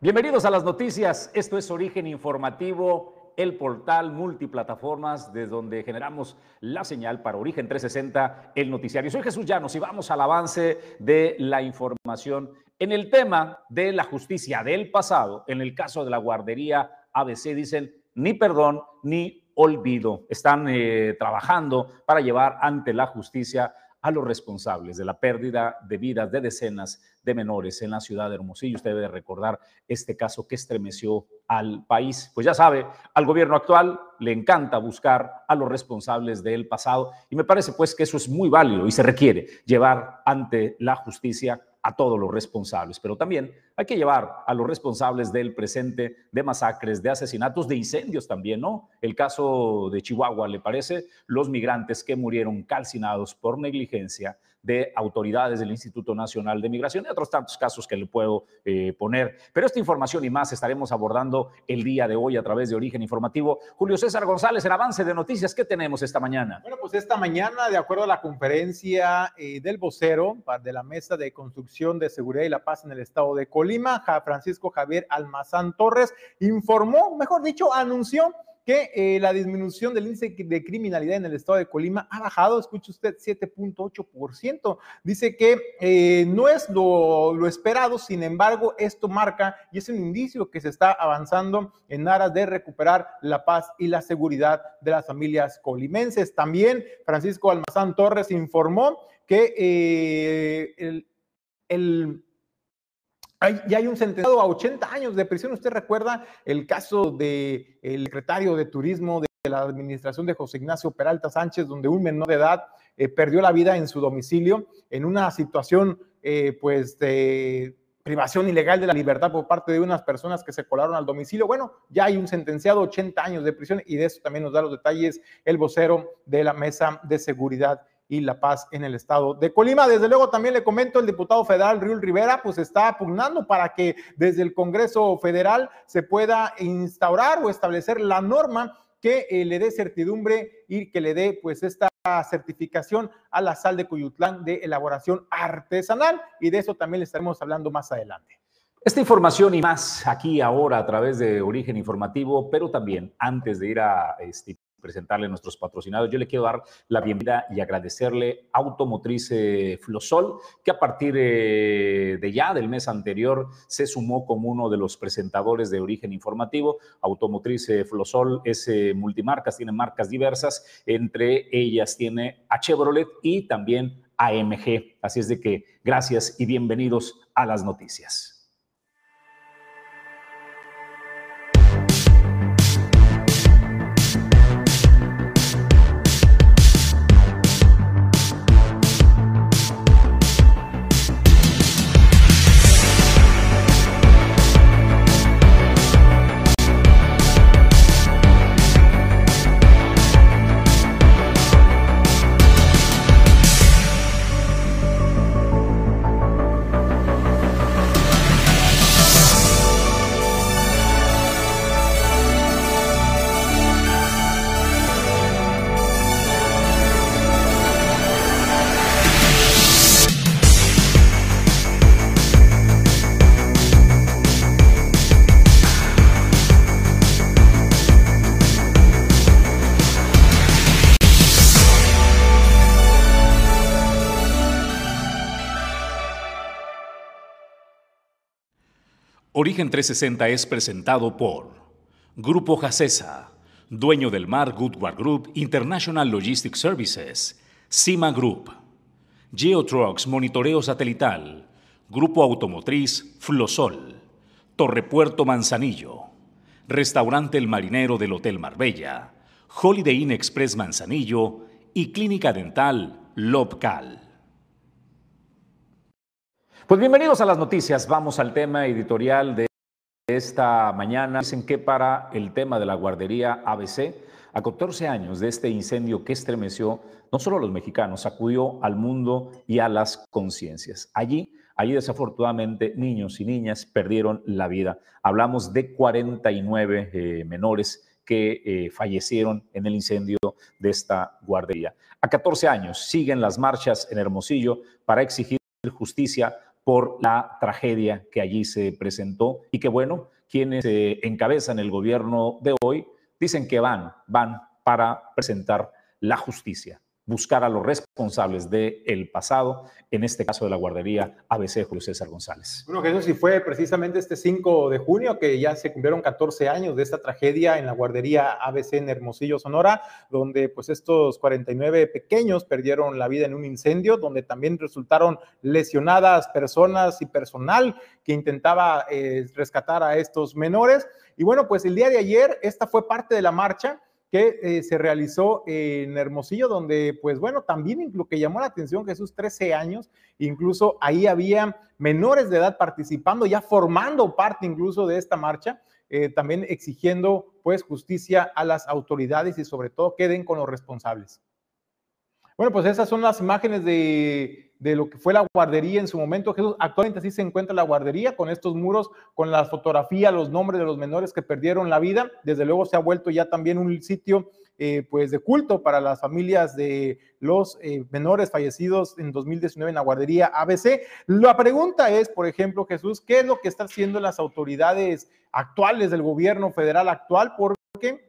Bienvenidos a las noticias. Esto es Origen Informativo, el portal multiplataformas desde donde generamos la señal para Origen 360, el noticiario. Soy Jesús Llanos y vamos al avance de la información en el tema de la justicia del pasado. En el caso de la guardería ABC dicen ni perdón ni olvido. Están eh, trabajando para llevar ante la justicia a los responsables de la pérdida de vidas de decenas de menores en la ciudad de Hermosillo. Usted debe recordar este caso que estremeció al país. Pues ya sabe, al gobierno actual le encanta buscar a los responsables del pasado y me parece pues que eso es muy válido y se requiere llevar ante la justicia a todos los responsables, pero también hay que llevar a los responsables del presente de masacres, de asesinatos, de incendios también, ¿no? El caso de Chihuahua, ¿le parece? Los migrantes que murieron calcinados por negligencia de autoridades del Instituto Nacional de Migración y otros tantos casos que le puedo eh, poner. Pero esta información y más estaremos abordando el día de hoy a través de Origen Informativo. Julio César González, el avance de noticias, ¿qué tenemos esta mañana? Bueno, pues esta mañana, de acuerdo a la conferencia eh, del vocero de la Mesa de Construcción de Seguridad y la Paz en el Estado de Colima, Francisco Javier Almazán Torres, informó, mejor dicho, anunció que eh, la disminución del índice de criminalidad en el estado de Colima ha bajado, escuche usted, 7.8%. Dice que eh, no es lo, esperado, sin embargo, esto marca y es un indicio que se está avanzando en aras de recuperar la paz y la seguridad de las familias colimenses. También Francisco Almazán Torres informó que eh, el, el hay, ya hay un sentenciado a 80 años de prisión. ¿Usted recuerda el caso del el secretario de Turismo de la administración de José Ignacio Peralta Sánchez, donde un menor de edad eh, perdió la vida en su domicilio en una situación eh, pues de privación ilegal de la libertad por parte de unas personas que se colaron al domicilio. Bueno, ya hay un sentenciado 80 años de prisión y de eso también nos da los detalles el vocero de la Mesa de Seguridad y la paz en el estado de Colima. Desde luego también le comento, el diputado federal Riul Rivera pues está pugnando para que desde el Congreso Federal se pueda instaurar o establecer la norma que eh, le dé certidumbre y que le dé pues esta certificación a la sal de Cuyutlán de elaboración artesanal y de eso también le estaremos hablando más adelante. Esta información y más aquí ahora a través de Origen Informativo, pero también antes de ir a este, presentarle a nuestros patrocinados. Yo le quiero dar la bienvenida y agradecerle Automotriz eh, Flosol, que a partir eh, de ya del mes anterior se sumó como uno de los presentadores de origen informativo. Automotriz eh, Flosol es multimarcas, tiene marcas diversas, entre ellas tiene a Chevrolet y también AMG. Así es de que gracias y bienvenidos a las noticias. Origen 360 es presentado por Grupo Jacesa, dueño del mar Goodward Group International Logistics Services, Cima Group, Geotrucks Monitoreo Satelital, Grupo Automotriz Flosol, Torrepuerto Manzanillo, Restaurante El Marinero del Hotel Marbella, Holiday Inn Express Manzanillo y Clínica Dental Lobcal. Pues bienvenidos a las noticias. Vamos al tema editorial de esta mañana. Dicen que para el tema de la guardería ABC, a 14 años de este incendio que estremeció no solo a los mexicanos, sacudió al mundo y a las conciencias. Allí, allí desafortunadamente niños y niñas perdieron la vida. Hablamos de 49 eh, menores que eh, fallecieron en el incendio de esta guardería. A 14 años siguen las marchas en Hermosillo para exigir justicia por la tragedia que allí se presentó y que bueno, quienes eh, encabezan el gobierno de hoy dicen que van, van para presentar la justicia buscar a los responsables del pasado, en este caso de la guardería ABC Julio César González. Bueno, Jesús, sí fue precisamente este 5 de junio que ya se cumplieron 14 años de esta tragedia en la guardería ABC en Hermosillo, Sonora, donde pues estos 49 pequeños perdieron la vida en un incendio, donde también resultaron lesionadas personas y personal que intentaba eh, rescatar a estos menores. Y bueno, pues el día de ayer esta fue parte de la marcha que eh, se realizó en Hermosillo, donde, pues bueno, también lo que llamó la atención, Jesús, 13 años, incluso ahí había menores de edad participando, ya formando parte incluso de esta marcha, eh, también exigiendo pues justicia a las autoridades y sobre todo queden con los responsables. Bueno, pues esas son las imágenes de de lo que fue la guardería en su momento. Jesús, actualmente así se encuentra la guardería con estos muros, con la fotografía, los nombres de los menores que perdieron la vida. Desde luego se ha vuelto ya también un sitio eh, pues de culto para las familias de los eh, menores fallecidos en 2019 en la guardería ABC. La pregunta es, por ejemplo, Jesús, ¿qué es lo que están haciendo las autoridades actuales del gobierno federal actual? Porque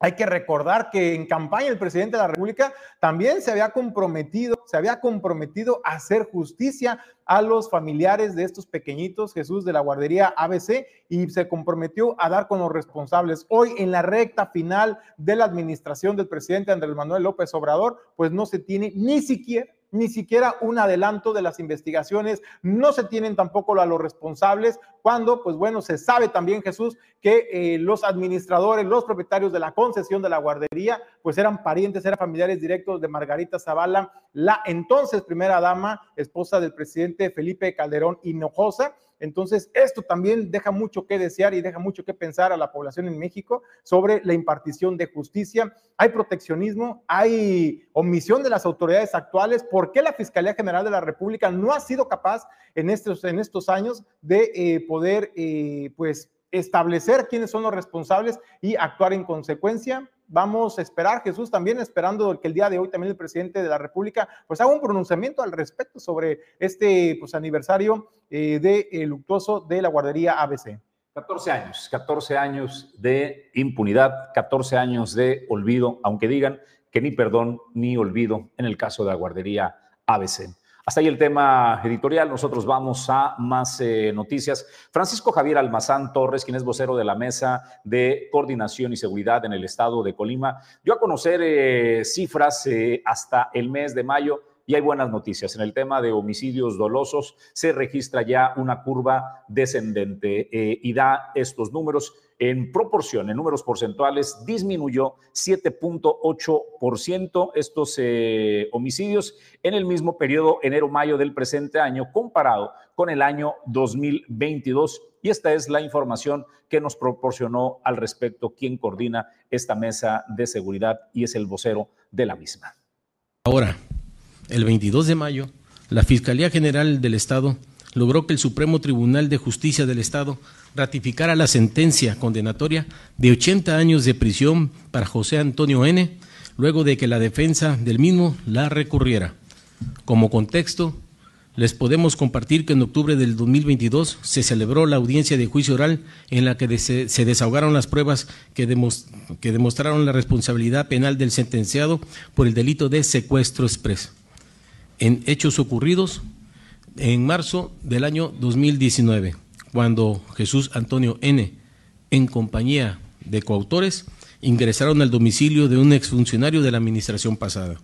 hay que recordar que en campaña el presidente de la República también se había comprometido, se había comprometido a hacer justicia a los familiares de estos pequeñitos Jesús de la guardería ABC y se comprometió a dar con los responsables. Hoy en la recta final de la administración del presidente Andrés Manuel López Obrador, pues no se tiene ni siquiera ni siquiera un adelanto de las investigaciones, no se tienen tampoco a los responsables, cuando, pues bueno, se sabe también, Jesús, que eh, los administradores, los propietarios de la concesión de la guardería, pues eran parientes, eran familiares directos de Margarita Zavala, la entonces primera dama, esposa del presidente Felipe Calderón Hinojosa. Entonces, esto también deja mucho que desear y deja mucho que pensar a la población en México sobre la impartición de justicia. Hay proteccionismo, hay omisión de las autoridades actuales. ¿Por qué la Fiscalía General de la República no ha sido capaz en estos, en estos años de eh, poder, eh, pues, establecer quiénes son los responsables y actuar en consecuencia? Vamos a esperar, Jesús, también esperando que el día de hoy también el presidente de la República pues haga un pronunciamiento al respecto sobre este pues, aniversario eh, de luctuoso de la guardería ABC. 14 años, 14 años de impunidad, 14 años de olvido, aunque digan que ni perdón ni olvido en el caso de la guardería ABC. Hasta ahí el tema editorial. Nosotros vamos a más eh, noticias. Francisco Javier Almazán Torres, quien es vocero de la Mesa de Coordinación y Seguridad en el estado de Colima, dio a conocer eh, cifras eh, hasta el mes de mayo y hay buenas noticias. En el tema de homicidios dolosos se registra ya una curva descendente y da estos números en proporción, en números porcentuales, disminuyó 7.8% estos eh, homicidios en el mismo periodo enero-mayo del presente año comparado con el año 2022. Y esta es la información que nos proporcionó al respecto quien coordina esta mesa de seguridad y es el vocero de la misma. Ahora, el 22 de mayo, la Fiscalía General del Estado logró que el Supremo Tribunal de Justicia del Estado ratificara la sentencia condenatoria de 80 años de prisión para José Antonio N., luego de que la defensa del mismo la recurriera. Como contexto, les podemos compartir que en octubre del 2022 se celebró la audiencia de juicio oral en la que se desahogaron las pruebas que, demostraron la responsabilidad penal del sentenciado por el delito de secuestro expreso. En hechos ocurridos en marzo del año 2019, cuando Jesús Antonio N., en compañía de coautores, ingresaron al domicilio de un exfuncionario de la administración pasada,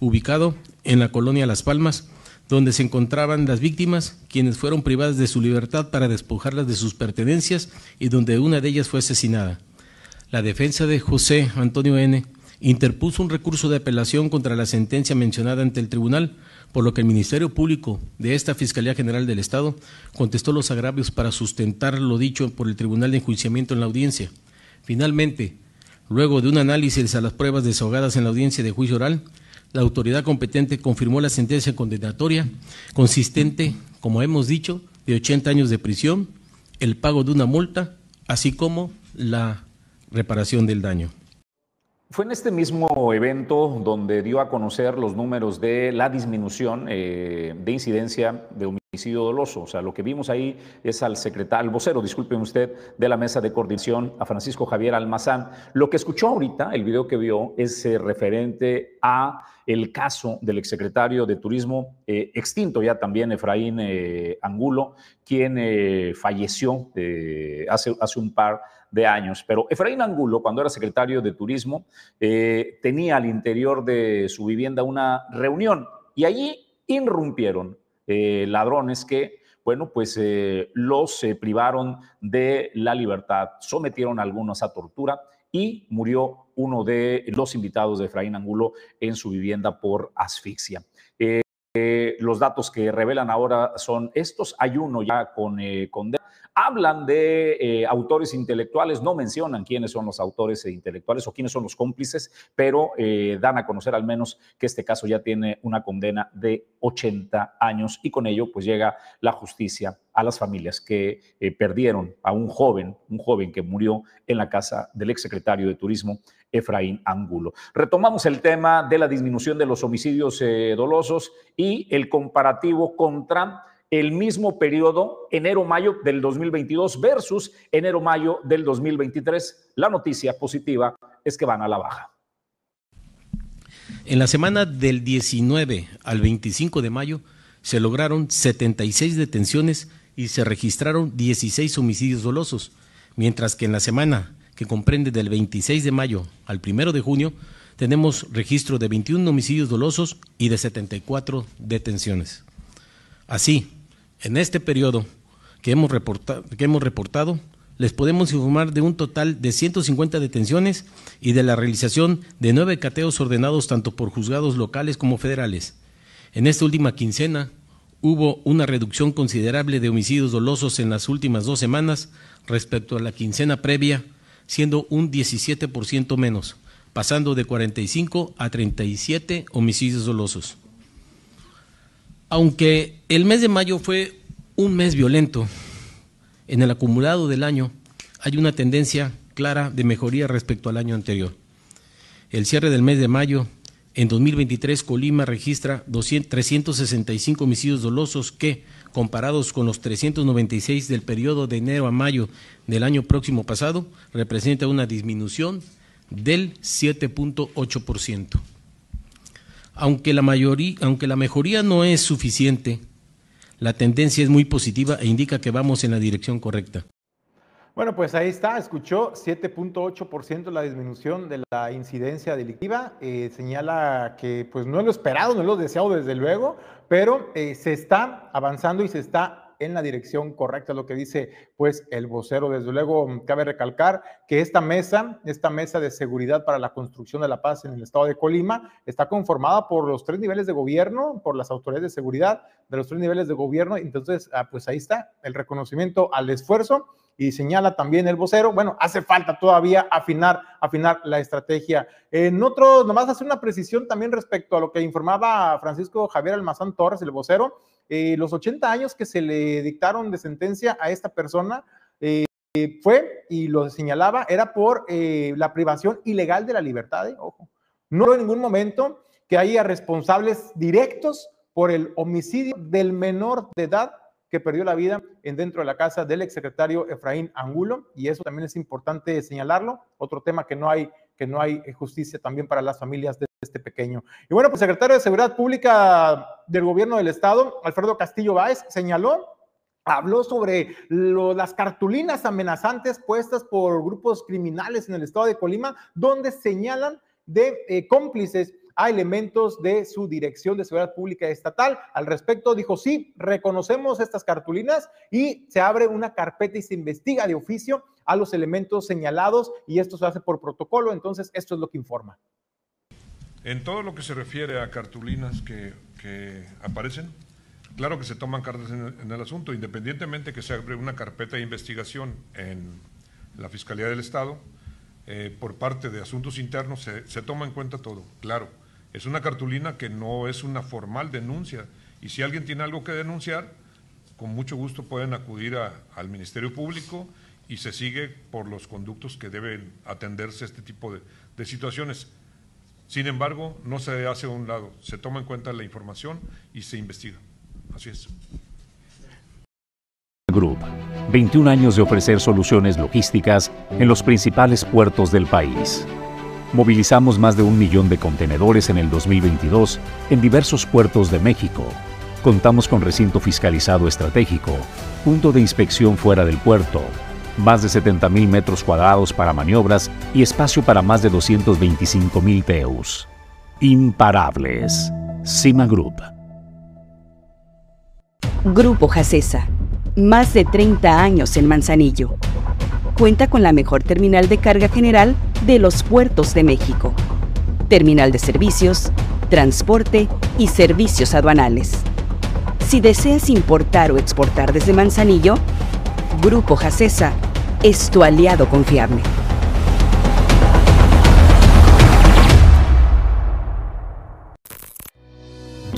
ubicado en la colonia Las Palmas, donde se encontraban las víctimas, quienes fueron privadas de su libertad para despojarlas de sus pertenencias y donde una de ellas fue asesinada. La defensa de José Antonio N. interpuso un recurso de apelación contra la sentencia mencionada ante el tribunal, por lo que el Ministerio Público de esta Fiscalía General del Estado contestó los agravios para sustentar lo dicho por el Tribunal de Enjuiciamiento en la audiencia. Finalmente, luego de un análisis a las pruebas desahogadas en la audiencia de juicio oral, la autoridad competente confirmó la sentencia condenatoria consistente, como hemos dicho, de 80 años de prisión, el pago de una multa, así como la reparación del daño. Fue en este mismo evento donde dio a conocer los números de la disminución eh, de incidencia de homicidio doloso. O sea, lo que vimos ahí es al secretario, al vocero, disculpen usted, de la mesa de coordinación, a Francisco Javier Almazán. Lo que escuchó ahorita, el video que vio, es eh, referente a el caso del exsecretario de Turismo, eh, extinto ya también, Efraín Angulo, quien falleció hace, hace un par de años. Pero Efraín Angulo, cuando era secretario de Turismo, eh, tenía al interior de su vivienda una reunión y allí irrumpieron eh, ladrones que, bueno, pues eh, los privaron de la libertad, sometieron a algunos a tortura y murió uno de los invitados de Efraín Angulo en su vivienda por asfixia. los datos que revelan ahora son estos. Hay uno ya con condena Hablan de eh, autores intelectuales, no mencionan quiénes son los autores intelectuales o quiénes son los cómplices, pero eh, dan a conocer al menos que este caso ya tiene una condena de 80 años y con ello pues llega la justicia a las familias que eh, perdieron a un joven, un joven que murió en la casa del exsecretario de Turismo, Efraín Angulo. Retomamos el tema de la disminución de los homicidios dolosos y el comparativo contra el mismo periodo, enero-mayo del 2022 versus enero-mayo del 2023. La noticia positiva es que van a la baja. En la semana del 19 al 25 de mayo se lograron 76 detenciones y se registraron 16 homicidios dolosos, mientras que en la semana que comprende del 26 de mayo al 1 de junio tenemos registro de 21 homicidios dolosos y de 74 detenciones. Así, en este periodo que hemos, reportado, que hemos reportado, les podemos informar de un total de 150 detenciones y de la realización de nueve cateos ordenados tanto por juzgados locales como federales. En esta última quincena hubo una reducción considerable de homicidios dolosos en las últimas dos semanas respecto a la quincena previa, siendo un 17% menos, pasando de 45 a 37 homicidios dolosos. Aunque el mes de mayo fue un mes violento, en el acumulado del año hay una tendencia clara de mejoría respecto al año anterior. El cierre del mes de mayo, en 2023, Colima registra 365 homicidios dolosos que, comparados con los 396 del periodo de enero a mayo del año próximo pasado, representa una disminución del 7.8%. Aunque la, mayoría, aunque la mejoría no es suficiente, la tendencia es muy positiva e indica que vamos en la dirección correcta. Bueno, pues ahí está, escuchó 7.8% la disminución de la incidencia delictiva. Eh, señala que pues no es lo esperado, no es lo deseado desde luego, pero eh, se está avanzando y se está en la dirección correcta, lo que dice pues el vocero. Desde luego, cabe recalcar que esta mesa, esta mesa de seguridad para la construcción de la paz en el estado de Colima, está conformada por los tres niveles de gobierno, por las autoridades de seguridad de los tres niveles de gobierno. Entonces, ah, pues ahí está el reconocimiento al esfuerzo y señala también el vocero, bueno, hace falta todavía afinar, afinar la estrategia. En otro, nomás hacer una precisión también respecto a lo que informaba Francisco Javier Almazán Torres, el vocero, eh, los 80 años que se le dictaron de sentencia a esta persona eh, fue, y lo señalaba, era por eh, la privación ilegal de la libertad, ojo. No en ningún momento que haya responsables directos por el homicidio del menor de edad que perdió la vida en dentro de la casa del exsecretario Efraín Angulo, y eso también es importante señalarlo. Otro tema que no hay, que no hay justicia también para las familias de este pequeño. Y bueno, pues secretario de Seguridad Pública del Gobierno del Estado, Alfredo Castillo Báez, señaló habló sobre las cartulinas amenazantes puestas por grupos criminales en el estado de Colima, donde señalan de eh, cómplices a elementos de su Dirección de Seguridad Pública Estatal. Al respecto, dijo, sí, reconocemos estas cartulinas y se abre una carpeta y se investiga de oficio a los elementos señalados y esto se hace por protocolo. Entonces, esto es lo que informa. En todo lo que se refiere a cartulinas que, aparecen, claro que se toman cartas en el, asunto, independientemente que se abre una carpeta de investigación en la Fiscalía del Estado, eh, por parte de asuntos internos, se, se, toma en cuenta todo, claro. Es una cartulina que no es una formal denuncia y si alguien tiene algo que denunciar, con mucho gusto pueden acudir al Ministerio Público y se sigue por los conductos que deben atenderse este tipo de, de situaciones. Sin embargo, no se hace a un lado, se toma en cuenta la información y se investiga. Así es. Group, 21 años de ofrecer soluciones logísticas en los principales puertos del país. Movilizamos más de un millón de contenedores en el 2022 en diversos puertos de México. Contamos con recinto fiscalizado estratégico, punto de inspección fuera del puerto, más de 70 mil metros cuadrados para maniobras y espacio para más de 225 mil TEUs. Imparables. Cima Group. Grupo Jacesa. Más de 30 años en Manzanillo. Cuenta con la mejor terminal de carga general de los puertos de México. Terminal de servicios, transporte y servicios aduanales. Si deseas importar o exportar desde Manzanillo, Grupo Jacesa es tu aliado confiable.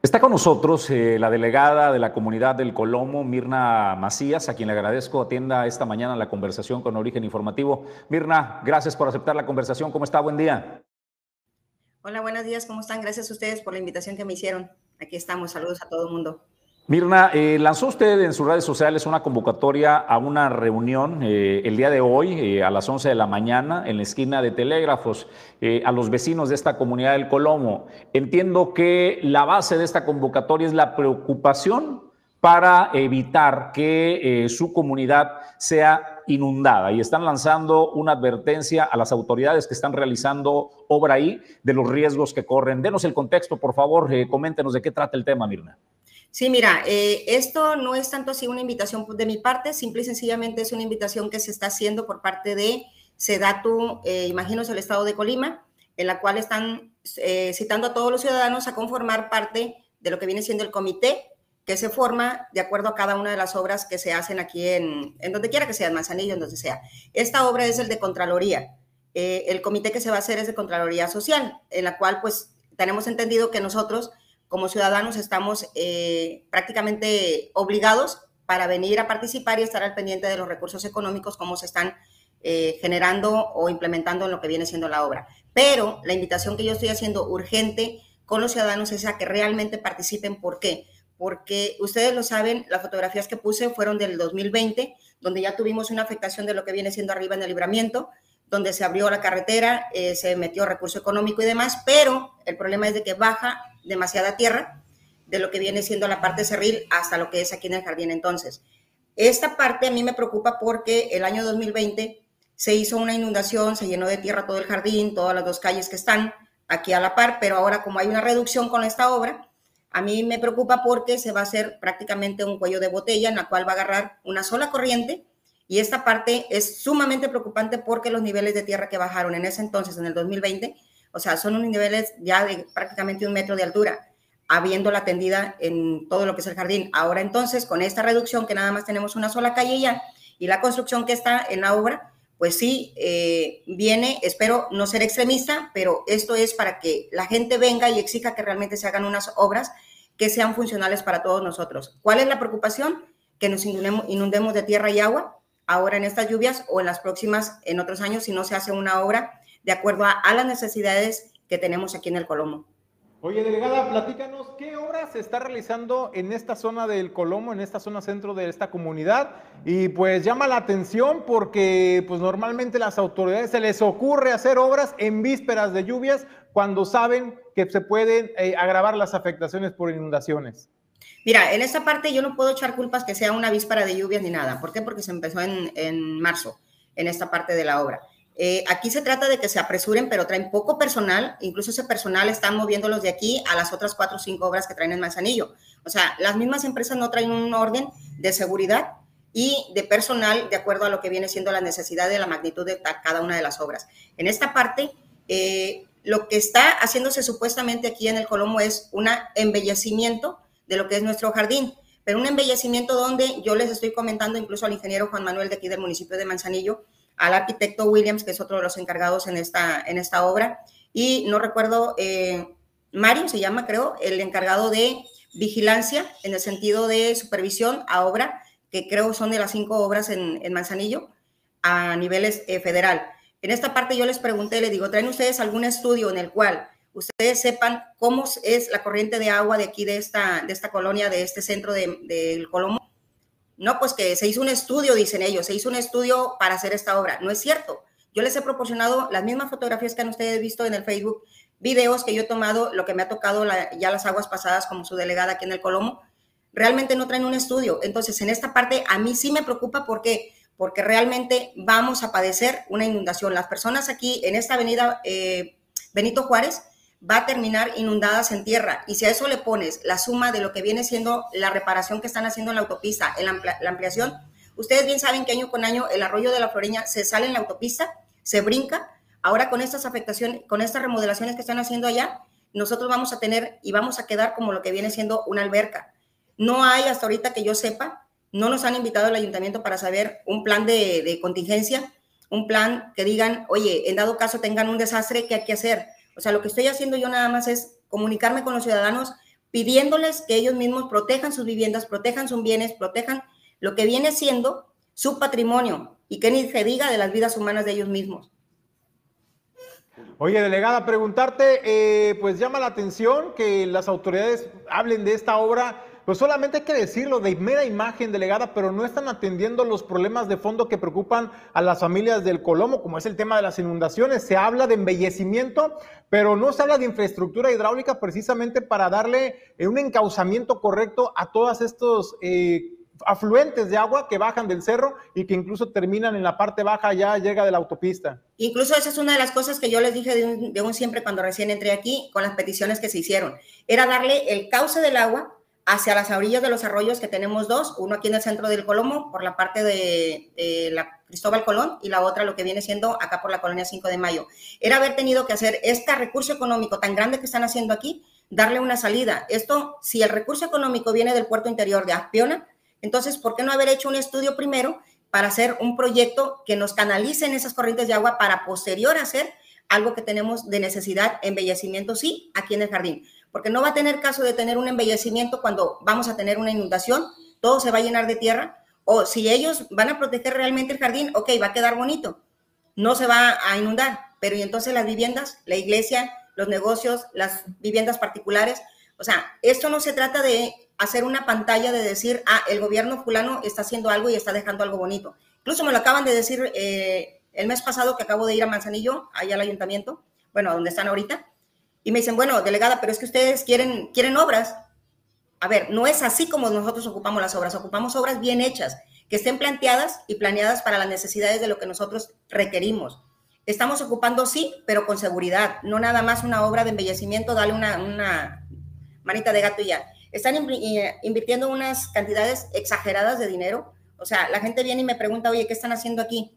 Está con nosotros eh, la delegada de la comunidad del Colomo, Mirna Macías, a quien le agradezco atienda esta mañana la conversación con Origen Informativo. Mirna, gracias por aceptar la conversación. ¿Cómo está? Buen día. Hola, buenos días. ¿Cómo están? Gracias a ustedes por la invitación que me hicieron. Aquí estamos. Saludos a todo el mundo. Mirna, eh, lanzó usted en sus redes sociales una convocatoria a una reunión eh, el día de hoy eh, a las 11 de la mañana en la esquina de Telégrafos a los vecinos de esta comunidad del Colomo. Entiendo que la base de esta convocatoria es la preocupación para evitar que su comunidad sea inundada y están lanzando una advertencia a las autoridades que están realizando obra ahí de los riesgos que corren. Denos el contexto, por favor, coméntenos de qué trata el tema, Mirna. Sí, mira, eh, esto no es tanto así una invitación de mi parte, simple y sencillamente es una invitación que se está haciendo por parte de Sedatu, eh, imagino es el estado de Colima, en la cual están eh, citando a todos los ciudadanos a conformar parte de lo que viene siendo el comité que se forma de acuerdo a cada una de las obras que se hacen aquí en, en donde quiera que sea, en Manzanillo, en donde sea. Esta obra es el de Contraloría. Eh, el comité que se va a hacer es de Contraloría Social, en la cual pues tenemos entendido que nosotros como ciudadanos estamos eh, prácticamente obligados para venir a participar y estar al pendiente de los recursos económicos, cómo se están eh, generando o implementando en lo que viene siendo la obra. Pero la invitación que yo estoy haciendo urgente con los ciudadanos es a que realmente participen. ¿Por qué? Porque ustedes lo saben, las fotografías que puse fueron del 2020, donde ya tuvimos una afectación de lo que viene siendo arriba en el libramiento, donde se abrió la carretera, eh, se metió recurso económico y demás, pero el problema es de que baja demasiada tierra de lo que viene siendo la parte cerril hasta lo que es aquí en el jardín. Entonces, esta parte a mí me preocupa porque el año 2020 se hizo una inundación, se llenó de tierra todo el jardín, todas las dos calles que están aquí a la par, pero ahora como hay una reducción con esta obra, a mí me preocupa porque se va a hacer prácticamente un cuello de botella en la cual va a agarrar una sola corriente y esta parte es sumamente preocupante porque los niveles de tierra que bajaron en ese entonces, en el 2020, o sea, son unos niveles ya de prácticamente un metro de altura, habiendo la tendida en todo lo que es el jardín. Ahora entonces, con esta reducción que nada más tenemos una sola calle ya y la construcción que está en la obra, pues sí, eh, viene, espero no ser extremista, pero esto es para que la gente venga y exija que realmente se hagan unas obras que sean funcionales para todos nosotros. ¿Cuál es la preocupación? Que nos inundemos de tierra y agua ahora en estas lluvias o en las próximas, en otros años, si no se hace una obra de acuerdo a, a las necesidades que tenemos aquí en el Colomo. Oye, delegada, platícanos, ¿qué obra se está realizando en esta zona del Colomo, en esta zona centro de esta comunidad? Y pues llama la atención porque pues normalmente las autoridades se les ocurre hacer obras en vísperas de lluvias cuando saben que se pueden eh, agravar las afectaciones por inundaciones? Mira, en esta parte yo no puedo echar culpas que sea una víspera de lluvias ni nada. ¿Por qué? Porque se empezó en, en marzo, en esta parte de la obra. Eh, aquí se trata de que se apresuren, pero traen poco personal. Incluso ese personal están moviéndolos de aquí a las otras cuatro o cinco obras que traen en Manzanillo. O sea, las mismas empresas no traen un orden de seguridad y de personal de acuerdo a lo que viene siendo la necesidad de la magnitud de cada una de las obras. En esta parte, eh, lo que está haciéndose supuestamente aquí en el Colomo es un embellecimiento de lo que es nuestro jardín, pero un embellecimiento donde yo les estoy comentando incluso al ingeniero Juan Manuel de aquí del municipio de Manzanillo, al arquitecto Williams, que es otro de los encargados en esta, en esta obra, y no recuerdo, eh, Mario se llama, creo, el encargado de vigilancia en el sentido de supervisión a obra, que creo son de las cinco obras en, Manzanillo a niveles eh, federal. En esta parte yo les pregunté, le digo, ¿traen ustedes algún estudio en el cual ustedes sepan cómo es la corriente de agua de aquí, de esta, de esta colonia, de este centro del de, Colomo? No, pues que se hizo un estudio, dicen ellos, se hizo un estudio para hacer esta obra. No es cierto. Yo les he proporcionado las mismas fotografías que han ustedes visto en el Facebook, videos que yo he tomado, lo que me ha tocado ya las aguas pasadas como su delegada aquí en el Colomo. Realmente no traen un estudio. Entonces, en esta parte a mí sí me preocupa porque porque realmente vamos a padecer una inundación. Las personas aquí en esta avenida eh, Benito Juárez va a terminar inundadas en tierra. Y si a eso le pones la suma de lo que viene siendo la reparación que están haciendo en la autopista, en la, ampliación, ustedes bien saben que año con año el arroyo de la Floreña se sale en la autopista, se brinca. Ahora con estas afectaciones, con estas remodelaciones que están haciendo allá, nosotros vamos a tener y vamos a quedar como lo que viene siendo una alberca. No hay hasta ahorita que yo sepa, no nos han invitado al ayuntamiento para saber un plan de, de contingencia, un plan que digan, oye, en dado caso tengan un desastre, ¿qué hay que hacer? O sea, lo que estoy haciendo yo nada más es comunicarme con los ciudadanos pidiéndoles que ellos mismos protejan sus viviendas, protejan sus bienes, protejan lo que viene siendo su patrimonio y que ni se diga de las vidas humanas de ellos mismos. Oye, delegada, preguntarte, eh, pues llama la atención que las autoridades hablen de esta obra pues solamente hay que decirlo de mera imagen delegada, pero no están atendiendo los problemas de fondo que preocupan a las familias del Colomo, como es el tema de las inundaciones. Se habla de embellecimiento, pero no se habla de infraestructura hidráulica precisamente para darle eh, un encauzamiento correcto a todos estos eh, afluentes de agua que bajan del cerro y que incluso terminan en la parte baja, ya llega de la autopista. Incluso esa es una de las cosas que yo les dije de un, de un siempre cuando recién entré aquí con las peticiones que se hicieron. Era darle el cauce del agua hacia las orillas de los arroyos, que tenemos dos, uno aquí en el centro del Colomo, por la parte de, Cristóbal Colón, y la otra lo que viene siendo acá por la colonia 5 de Mayo. Era haber tenido que hacer este recurso económico tan grande que están haciendo aquí, darle una salida. Esto, si el recurso económico viene del puerto interior de Aspiona, entonces, ¿por qué no haber hecho un estudio primero para hacer un proyecto que nos canalice en esas corrientes de agua para posterior hacer algo que tenemos de necesidad, embellecimiento, sí, aquí en el jardín? Porque no va a tener caso de tener un embellecimiento cuando vamos a tener una inundación, todo se va a llenar de tierra, o si ellos van a proteger realmente el jardín, ok, va a quedar bonito, no se va a inundar, pero y entonces las viviendas, la iglesia, los negocios, las viviendas particulares, o sea, esto no se trata de hacer una pantalla de decir, ah, el gobierno fulano está haciendo algo y está dejando algo bonito. Incluso me lo acaban de decir eh, el mes pasado que acabo de ir a Manzanillo, allá al ayuntamiento, bueno, donde están ahorita, y me dicen, bueno, delegada, pero es que ustedes quieren, quieren obras. A ver, no es así como nosotros ocupamos las obras, ocupamos obras bien hechas, que estén planteadas y planeadas para las necesidades de lo que nosotros requerimos. Estamos ocupando, sí, pero con seguridad, no nada más una obra de embellecimiento, dale una, una manita de gato y ya. Están invirtiendo unas cantidades exageradas de dinero. O sea, la gente viene y me pregunta, oye, ¿qué están haciendo aquí?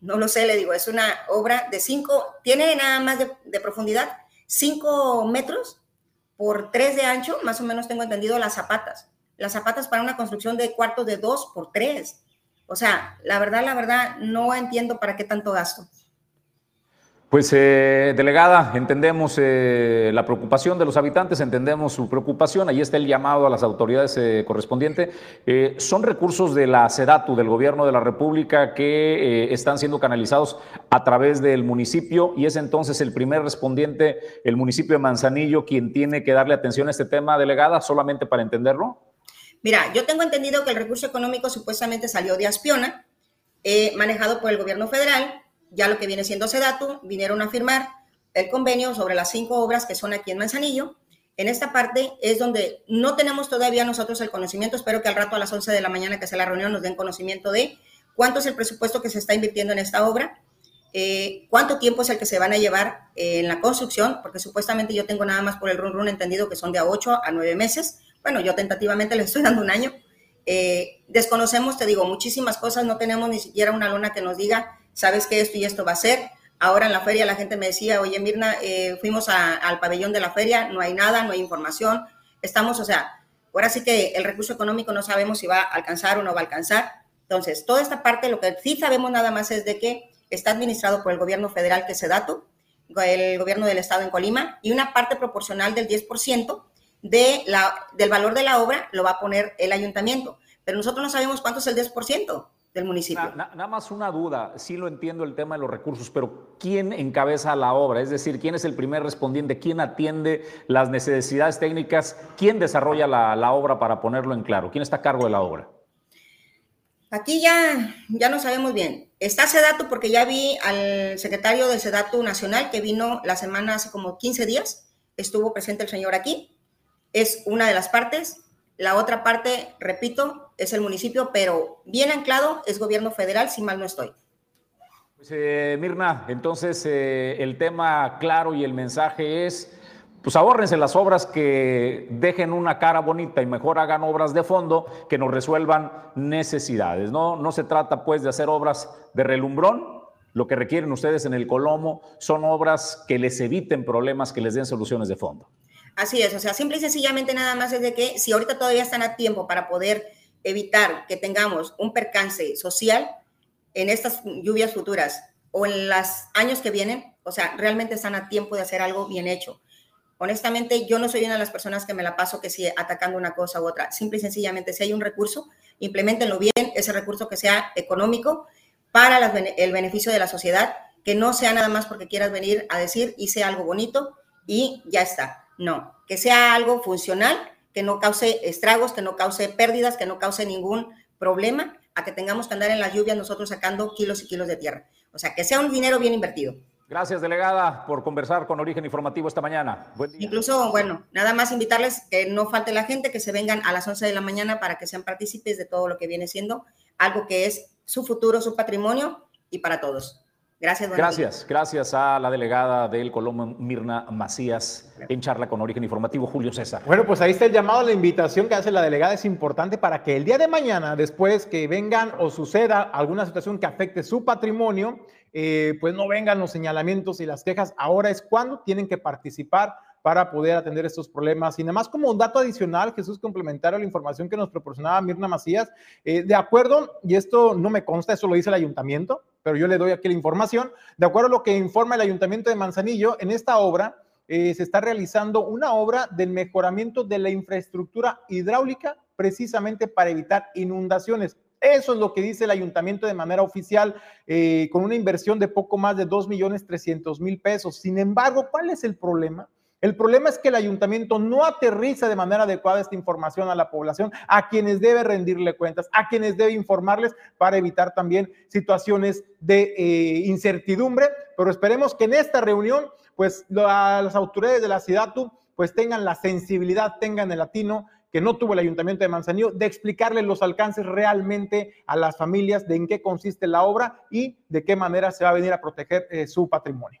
No lo sé, le digo, es una obra de cinco, tiene nada más de, de profundidad 5 metros por 3 de ancho, más o menos tengo entendido las zapatas. Las zapatas para una construcción de cuartos de 2 por 3. O sea, la verdad, la verdad, no entiendo para qué tanto gasto. Pues, eh, delegada, entendemos eh, la preocupación de los habitantes, entendemos su preocupación, ahí está el llamado a las autoridades eh, correspondientes. son recursos de la SEDATU, del Gobierno de la República, que están siendo canalizados a través del municipio y es entonces el primer respondiente, el municipio de Manzanillo, quien tiene que darle atención a este tema, delegada, solamente para entenderlo. Mira, yo tengo entendido que el recurso económico supuestamente salió de Aspiona, manejado por el gobierno federal, ya lo que viene siendo Sedatu, vinieron a firmar el convenio sobre las cinco obras que son aquí en Manzanillo. En esta parte es donde no tenemos todavía nosotros el conocimiento. Espero que al rato a las 11 de la mañana que sea la reunión nos den conocimiento de cuánto es el presupuesto que se está invirtiendo en esta obra, eh, cuánto tiempo es el que se van a llevar en la construcción, porque supuestamente yo tengo nada más por el run run entendido que son de a 8 a 9 meses. Bueno, yo tentativamente le estoy dando un año. Eh, desconocemos, te digo, muchísimas cosas, no tenemos ni siquiera una luna que nos diga, sabes que esto y esto va a ser. Ahora en la feria la gente me decía, oye Mirna, eh, fuimos al pabellón de la feria, no hay nada, no hay información, estamos, o sea, ahora sí que el recurso económico no sabemos si va a alcanzar o no va a alcanzar. Entonces, toda esta parte, lo que sí sabemos nada más es de que está administrado por el gobierno federal, que es dato, el gobierno del estado en Colima, y una parte proporcional del 10% de la, del valor de la obra lo va a poner el ayuntamiento. Pero nosotros no sabemos cuánto es el 10% del municipio. nada más una duda, sí lo entiendo el tema de los recursos, pero ¿quién encabeza la obra? Es decir, ¿quién es el primer respondiente? ¿Quién atiende las necesidades técnicas? ¿Quién desarrolla la, la obra para ponerlo en claro? ¿Quién está a cargo de la obra? Aquí ya, ya no sabemos bien. Está Sedatu porque ya vi al secretario del Sedatu Nacional que vino la semana hace como 15 días. Estuvo presente el señor aquí. Es una de las partes. La otra parte, repito, es el municipio, pero bien anclado es gobierno federal, si mal no estoy. Pues, eh, Mirna, entonces eh, el tema claro y el mensaje es pues ahórrense las obras que dejen una cara bonita y mejor hagan obras de fondo que nos resuelvan necesidades. No, no se trata pues de hacer obras de relumbrón. Lo que requieren ustedes en el Colomo son obras que les eviten problemas, que les den soluciones de fondo. Así es, o sea, simple y sencillamente nada más es de que si ahorita todavía están a tiempo para poder evitar que tengamos un percance social en estas lluvias futuras o en los años que vienen, o sea, realmente están a tiempo de hacer algo bien hecho. Honestamente, yo no soy una de las personas que me la paso que si atacando una cosa u otra. Simple y sencillamente, si hay un recurso, implementenlo bien, ese recurso que sea económico para el beneficio de la sociedad, que no sea nada más porque quieras venir a decir hice algo bonito y ya está. No, que sea algo funcional, que no cause estragos, que no cause pérdidas, que no cause ningún problema, a que tengamos que andar en las lluvias nosotros sacando kilos y kilos de tierra. O sea, que sea un dinero bien invertido. Gracias, delegada, por conversar con Origen Informativo esta mañana. Incluso, bueno, nada más invitarles que no falte la gente, que se vengan a las 11 de la mañana para que sean partícipes de todo lo que viene siendo algo que es su futuro, su patrimonio y para todos. Gracias. Gracias, gracias a la delegada del Colombo, Mirna Macías, en charla con Origen Informativo, Julio César. Bueno, pues ahí está el llamado, la invitación que hace la delegada es importante para que el día de mañana, después que vengan o suceda alguna situación que afecte su patrimonio, eh, pues no vengan los señalamientos y las quejas. Ahora es cuando tienen que participar para poder atender estos problemas. Y nada más como un dato adicional, Jesús, complementario a la información que nos proporcionaba Mirna Macías, eh, de acuerdo, y esto no me consta, eso lo dice el ayuntamiento, pero yo le doy aquí la información, de acuerdo a lo que informa el ayuntamiento de Manzanillo, en esta obra eh, se está realizando una obra del mejoramiento de la infraestructura hidráulica precisamente para evitar inundaciones. Eso es lo que dice el ayuntamiento de manera oficial, eh, con una inversión de poco más de 2 millones 300 mil pesos. Sin embargo, ¿cuál es el problema? El problema es que el ayuntamiento no aterriza de manera adecuada esta información a la población, a quienes debe rendirle cuentas, a quienes debe informarles para evitar también situaciones de eh, incertidumbre. Pero esperemos que en esta reunión, pues las autoridades de la ciudad pues tengan la sensibilidad, tengan el latino que no tuvo el ayuntamiento de Manzanillo, de explicarle los alcances realmente a las familias de en qué consiste la obra y de qué manera se va a venir a proteger eh, su patrimonio.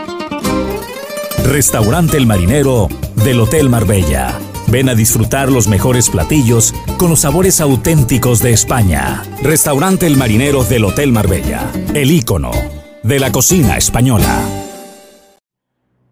Restaurante El Marinero del Hotel Marbella. Ven a disfrutar los mejores platillos con los sabores auténticos de España. Restaurante El Marinero del Hotel Marbella. El ícono de la cocina española.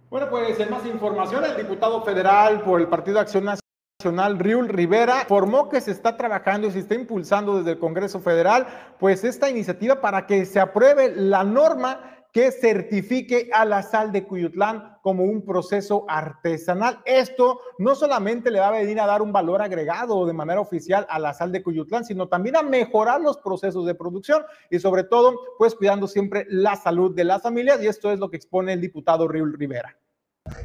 Bueno, pues en más información, el diputado federal por el Partido Acción Nacional, Riul Rivera, informó que se está trabajando y se está impulsando desde el Congreso Federal, pues esta iniciativa para que se apruebe la norma que certifique a la sal de Cuyutlán como un proceso artesanal. Esto no solamente le va a venir a dar un valor agregado de manera oficial a la sal de Cuyutlán, sino también a mejorar los procesos de producción y sobre todo, pues cuidando siempre la salud de las familias y esto es lo que expone el diputado Riul Rivera.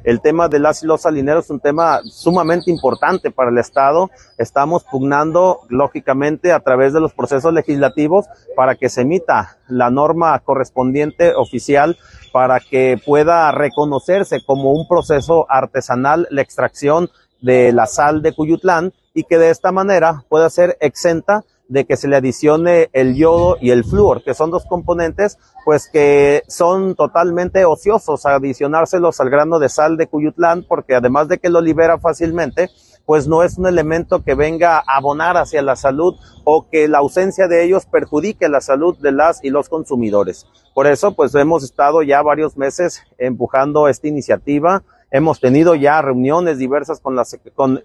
El tema de las y los salineros es un tema sumamente importante para el Estado. Estamos pugnando, lógicamente, a través de los procesos legislativos para que se emita la norma correspondiente oficial para que pueda reconocerse como un proceso artesanal la extracción de la sal de Cuyutlán y que de esta manera pueda ser exenta de que se le adicione el yodo y el flúor, que son dos componentes, pues que son totalmente ociosos adicionárselos al grano de sal de Cuyutlán, porque además de que lo libera fácilmente, pues no es un elemento que venga a abonar hacia la salud o que la ausencia de ellos perjudique la salud de las y los consumidores. Por eso, pues hemos estado ya varios meses empujando esta iniciativa Hemos tenido ya reuniones diversas con la,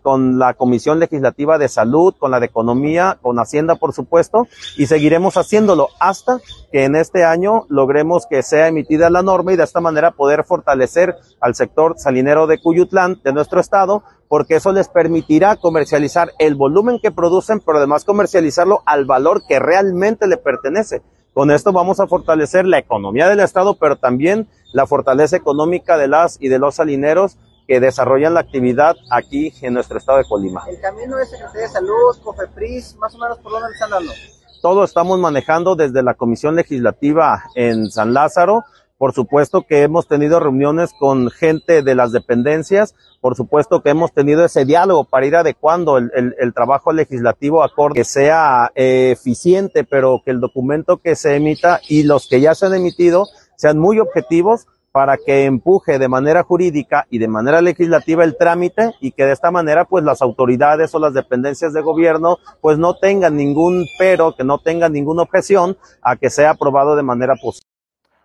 con, la Comisión Legislativa de Salud, con la de Economía, con Hacienda, por supuesto, y seguiremos haciéndolo hasta que en este año logremos que sea emitida la norma y de esta manera poder fortalecer al sector salinero de Cuyutlán, de nuestro estado, porque eso les permitirá comercializar el volumen que producen, pero además comercializarlo al valor que realmente le pertenece. Con esto vamos a fortalecer la economía del Estado, pero también la fortaleza económica de las y de los salineros que desarrollan la actividad aquí en nuestro estado de Colima. El camino de Secretaría de Salud, COFEPRIS, más o menos por dónde están dando. Todo estamos manejando desde la Comisión Legislativa en San Lázaro. Por supuesto que hemos tenido reuniones con gente de las dependencias, por supuesto que hemos tenido ese diálogo para ir adecuando el, el, trabajo legislativo acorde, que sea eh, eficiente, pero que el documento que se emita y los que ya se han emitido sean muy objetivos para que empuje de manera jurídica y de manera legislativa el trámite y que de esta manera pues las autoridades o las dependencias de gobierno pues no tengan ningún pero, que no tengan ninguna objeción a que sea aprobado de manera posible.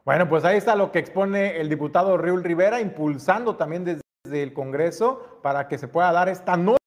Bueno, pues ahí está lo que expone el diputado Riul Rivera, impulsando también desde el Congreso para que se pueda dar esta norma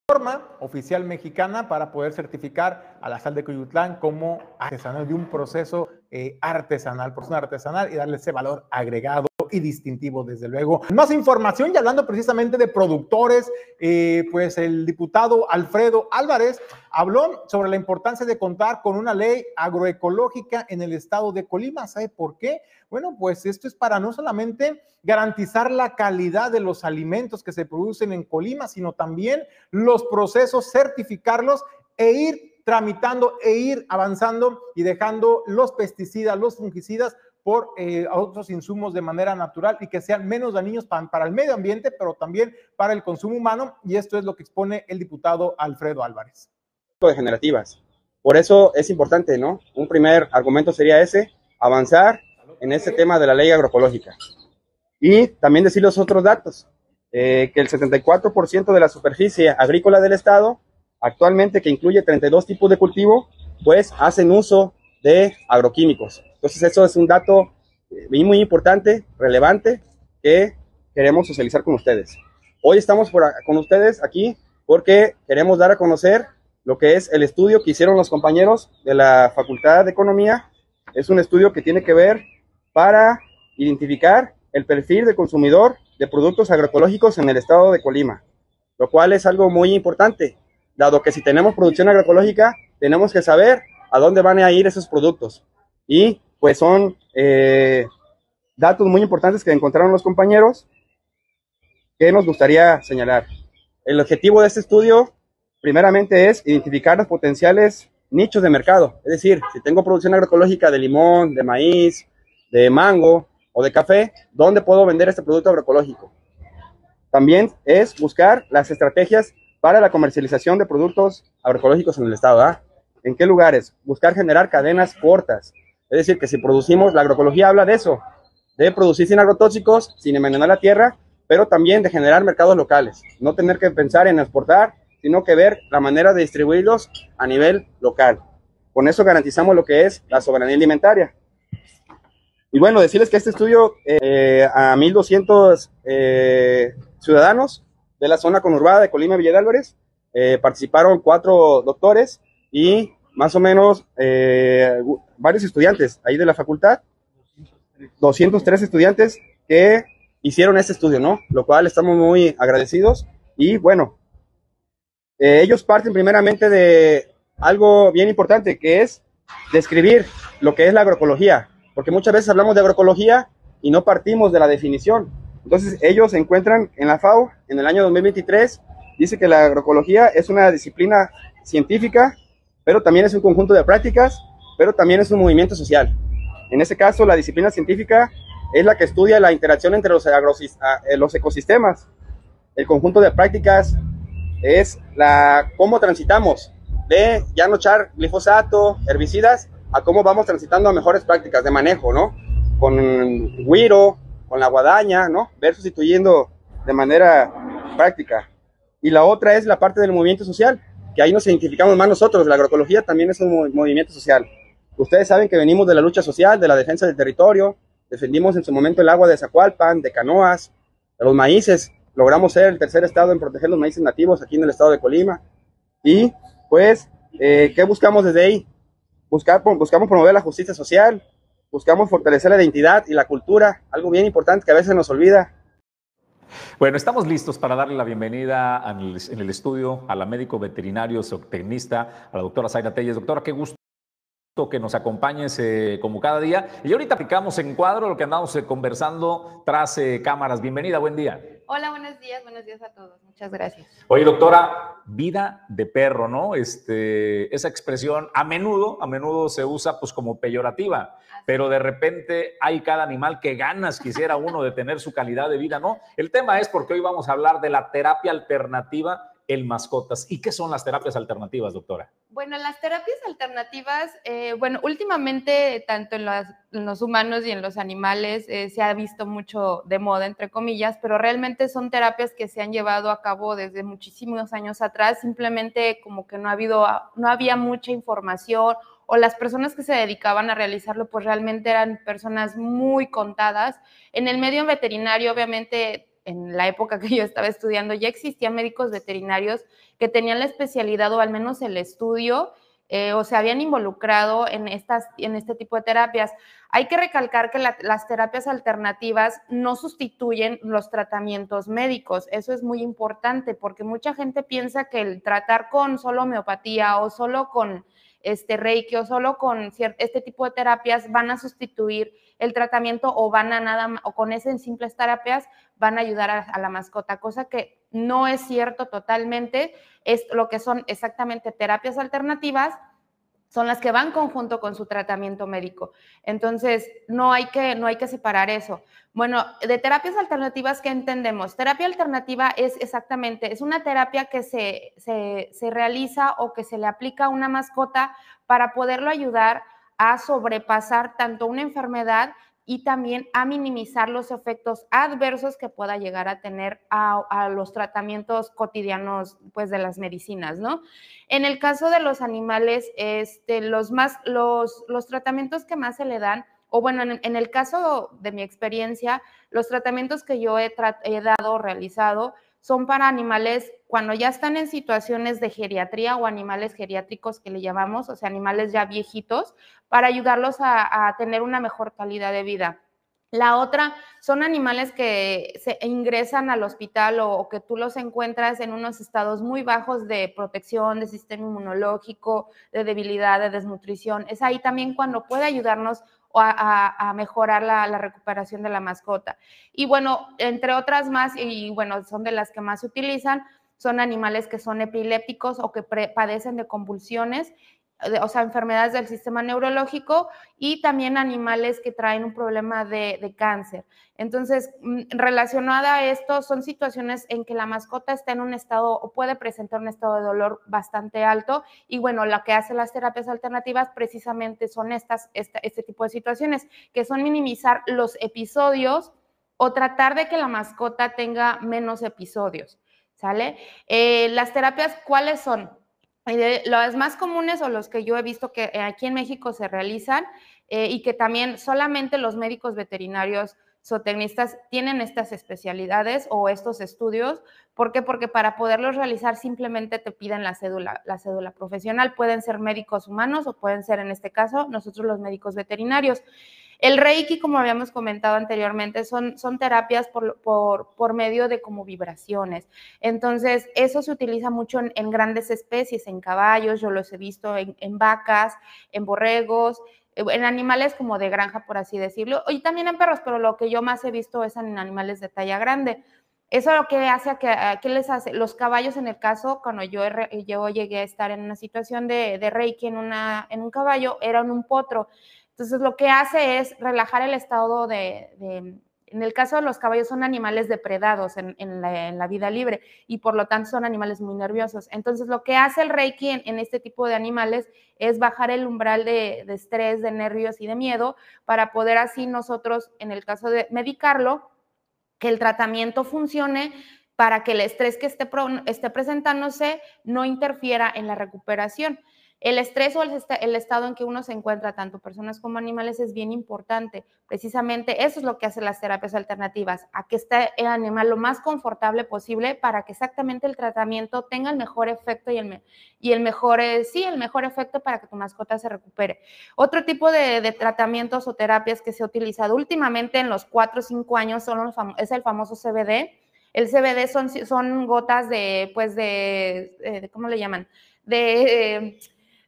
oficial mexicana para poder certificar a la sal de Cuyutlán como artesanal de un proceso eh, artesanal, persona artesanal y darle ese valor agregado y distintivo, desde luego. Más información y hablando precisamente de productores, eh, pues el diputado Alfredo Álvarez habló sobre la importancia de contar con una ley agroecológica en el estado de Colima. ¿Sabe por qué? Bueno, pues esto es para no solamente garantizar la calidad de los alimentos que se producen en Colima, sino también los procesos, certificarlos e ir tramitando e ir avanzando y dejando los pesticidas, los fungicidas por eh, otros insumos de manera natural y que sean menos dañinos para, para, el medio ambiente, pero también para el consumo humano. Y esto es lo que expone el diputado Alfredo Álvarez. Degenerativas. Por eso es importante, ¿no? Un primer argumento sería ese, avanzar en este tema de la ley agroecológica. Y también decir los otros datos, eh, que el 74% de la superficie agrícola del Estado actualmente que incluye 32 tipos de cultivo, pues hacen uso de agroquímicos. Entonces eso es un dato eh, muy, importante, relevante, que queremos socializar con ustedes. Hoy estamos con ustedes aquí porque queremos dar a conocer lo que es el estudio que hicieron los compañeros de la Facultad de Economía. Es un estudio que tiene que ver para identificar el perfil de consumidor de productos agroecológicos en el estado de Colima, lo cual es algo muy importante dado que si tenemos producción agroecológica, tenemos que saber a dónde van a ir esos productos. Y pues son eh, datos muy importantes que encontraron los compañeros que nos gustaría señalar. El objetivo de este estudio, primeramente, es identificar los potenciales nichos de mercado. Es decir, si tengo producción agroecológica de limón, de maíz, de mango o de café, ¿dónde puedo vender este producto agroecológico? También es buscar las estrategias para la comercialización de productos agroecológicos en el estado. ¿ah? ¿En qué lugares? Buscar generar cadenas cortas. Es decir, que si producimos, la agroecología habla de eso, de producir sin agrotóxicos, sin envenenar la tierra, pero también de generar mercados locales, no tener que pensar en exportar, sino que ver la manera de distribuirlos a nivel local. Con eso garantizamos lo que es la soberanía alimentaria. Y bueno, decirles que este estudio eh, a 1.200 eh, ciudadanos de la zona conurbada de Colima Villa Álvarez eh, participaron cuatro doctores y más o menos varios estudiantes ahí de la facultad, 203 estudiantes que hicieron este estudio, ¿no? Lo cual estamos muy agradecidos y bueno, ellos parten primeramente de algo bien importante que es describir lo que es la agroecología, porque muchas veces hablamos de agroecología y no partimos de la definición. Entonces ellos se encuentran en la FAO en el año 2023, dice que la agroecología es una disciplina científica, pero también es un conjunto de prácticas, pero también es un movimiento social. En este caso, la disciplina científica es la que estudia la interacción entre los, eh, los ecosistemas. El conjunto de prácticas es la cómo transitamos de ya no echar glifosato, herbicidas, a cómo vamos transitando a mejores prácticas de manejo, ¿no? Con guiro, con la guadaña, ¿no? Ver sustituyendo de manera práctica. Y la otra es la parte del movimiento social, que ahí nos identificamos más nosotros. La agroecología también es un movimiento social. Ustedes saben que venimos de la lucha social, de la defensa del territorio, defendimos en su momento el agua de Zacualpan, de canoas, de los maíces. Logramos ser el tercer estado en proteger los maíces nativos aquí en el estado de Colima. Y pues, eh, ¿qué buscamos desde ahí? Buscamos promover la justicia social, buscamos fortalecer la identidad y la cultura, algo bien importante que a veces nos olvida. Bueno, estamos listos para darle la bienvenida en el, estudio a la médico veterinario zootecnista, a la doctora Zaira Telles. Doctora, qué gusto que nos acompañes eh, como cada día. Y ahorita aplicamos en cuadro lo que andamos eh, conversando tras cámaras. Bienvenida, buen día. Hola, buenos días, buenos días a todos. Muchas gracias. Oye, doctora, vida de perro, ¿no? Este, esa expresión a menudo, a menudo se usa pues como peyorativa, pero de repente hay cada animal que ganas quisiera uno de tener su calidad de vida, ¿no? El tema es porque hoy vamos a hablar de la terapia alternativa en mascotas. ¿Y qué son las terapias alternativas, doctora? Bueno, las terapias alternativas, eh, bueno, últimamente tanto en, los humanos y en los animales eh, se ha visto mucho de moda, entre comillas, pero realmente son terapias que se han llevado a cabo desde muchísimos años atrás, simplemente como que no, ha habido, no había mucha información o las personas que se dedicaban a realizarlo, pues realmente eran personas muy contadas. En el medio veterinario, obviamente, en la época que yo estaba estudiando, ya existían médicos veterinarios que tenían la especialidad o al menos el estudio eh, o se habían involucrado en, estas, en este tipo de terapias. Hay que recalcar que las terapias alternativas no sustituyen los tratamientos médicos. Eso es muy importante porque mucha gente piensa que el tratar con solo homeopatía o solo con este reiki o solo con este tipo de terapias van a sustituir el tratamiento o van a nada o con esas simples terapias van a ayudar a, la mascota, cosa que no es cierto totalmente, es lo que son exactamente terapias alternativas son las que van conjunto con su tratamiento médico. Entonces, no hay que, no hay que separar eso. Bueno, de terapias alternativas, ¿qué entendemos? Terapia alternativa es exactamente, es una terapia que se, se, se realiza o que se le aplica a una mascota para poderlo ayudar a sobrepasar tanto una enfermedad y también a minimizar los efectos adversos que pueda llegar a tener a, los tratamientos cotidianos pues de las medicinas, ¿no? En el caso de los animales, este, los, más, los, los tratamientos que más se le dan, o bueno, en, el caso de mi experiencia, los tratamientos que yo he, he dado, realizado, son para animales cuando ya están en situaciones de geriatría o animales geriátricos que le llamamos, o sea, animales ya viejitos, para ayudarlos a, tener una mejor calidad de vida. La otra son animales que se ingresan al hospital o, que tú los encuentras en unos estados muy bajos de protección, de sistema inmunológico, de debilidad, de desnutrición. Es ahí también cuando puede ayudarnos a, mejorar la, recuperación de la mascota. Y bueno, entre otras más, y bueno, son de las que más se utilizan, son animales que son epilépticos o que padecen de convulsiones o sea, enfermedades del sistema neurológico y también animales que traen un problema de, cáncer. Entonces, mm, relacionada a esto, son situaciones en que la mascota está en un estado o puede presentar un estado de dolor bastante alto y bueno, lo que hacen las terapias alternativas precisamente son estas, este tipo de situaciones, que son minimizar los episodios o tratar de que la mascota tenga menos episodios, ¿sale? Eh, las terapias, ¿cuáles son? Eh, las más comunes o los que yo he visto que aquí en México se realizan eh, y que también solamente los médicos veterinarios zootecnistas tienen estas especialidades o estos estudios. ¿Por qué? Porque para poderlos realizar simplemente te piden la cédula, la cédula profesional. Pueden ser médicos humanos o pueden ser, en este caso, nosotros los médicos veterinarios. El Reiki, como habíamos comentado anteriormente, son, terapias por, medio de como vibraciones. Entonces, eso se utiliza mucho en, grandes especies, en caballos, yo los he visto en, vacas, en borregos, en animales como de granja, por así decirlo, y también en perros, pero lo que yo más he visto es en animales de talla grande. Eso lo que hace, que, ¿qué les hace? Los caballos, en el caso, cuando yo, llegué a estar en una situación de, de reiki en, en un caballo, era en un potro. Entonces, lo que hace es relajar el estado de, en el caso de los caballos son animales depredados en, la, vida libre y por lo tanto son animales muy nerviosos. Entonces, lo que hace el Reiki en, este tipo de animales es bajar el umbral de, estrés, de nervios y de miedo para poder así nosotros, en el caso de medicarlo, que el tratamiento funcione para que el estrés que esté, esté presentándose no interfiera en la recuperación. El estrés o el, estado en que uno se encuentra, tanto personas como animales, es bien importante. Precisamente eso es lo que hacen las terapias alternativas, a que esté el animal lo más confortable posible para que exactamente el tratamiento tenga el mejor efecto y el, mejor, eh, sí, el mejor efecto para que tu mascota se recupere. Otro tipo de, tratamientos o terapias que se ha utilizado últimamente en los cuatro o cinco años son es el famoso CBD. El CBD son, son gotas de, pues, de, eh, ¿cómo le llaman? De... Eh,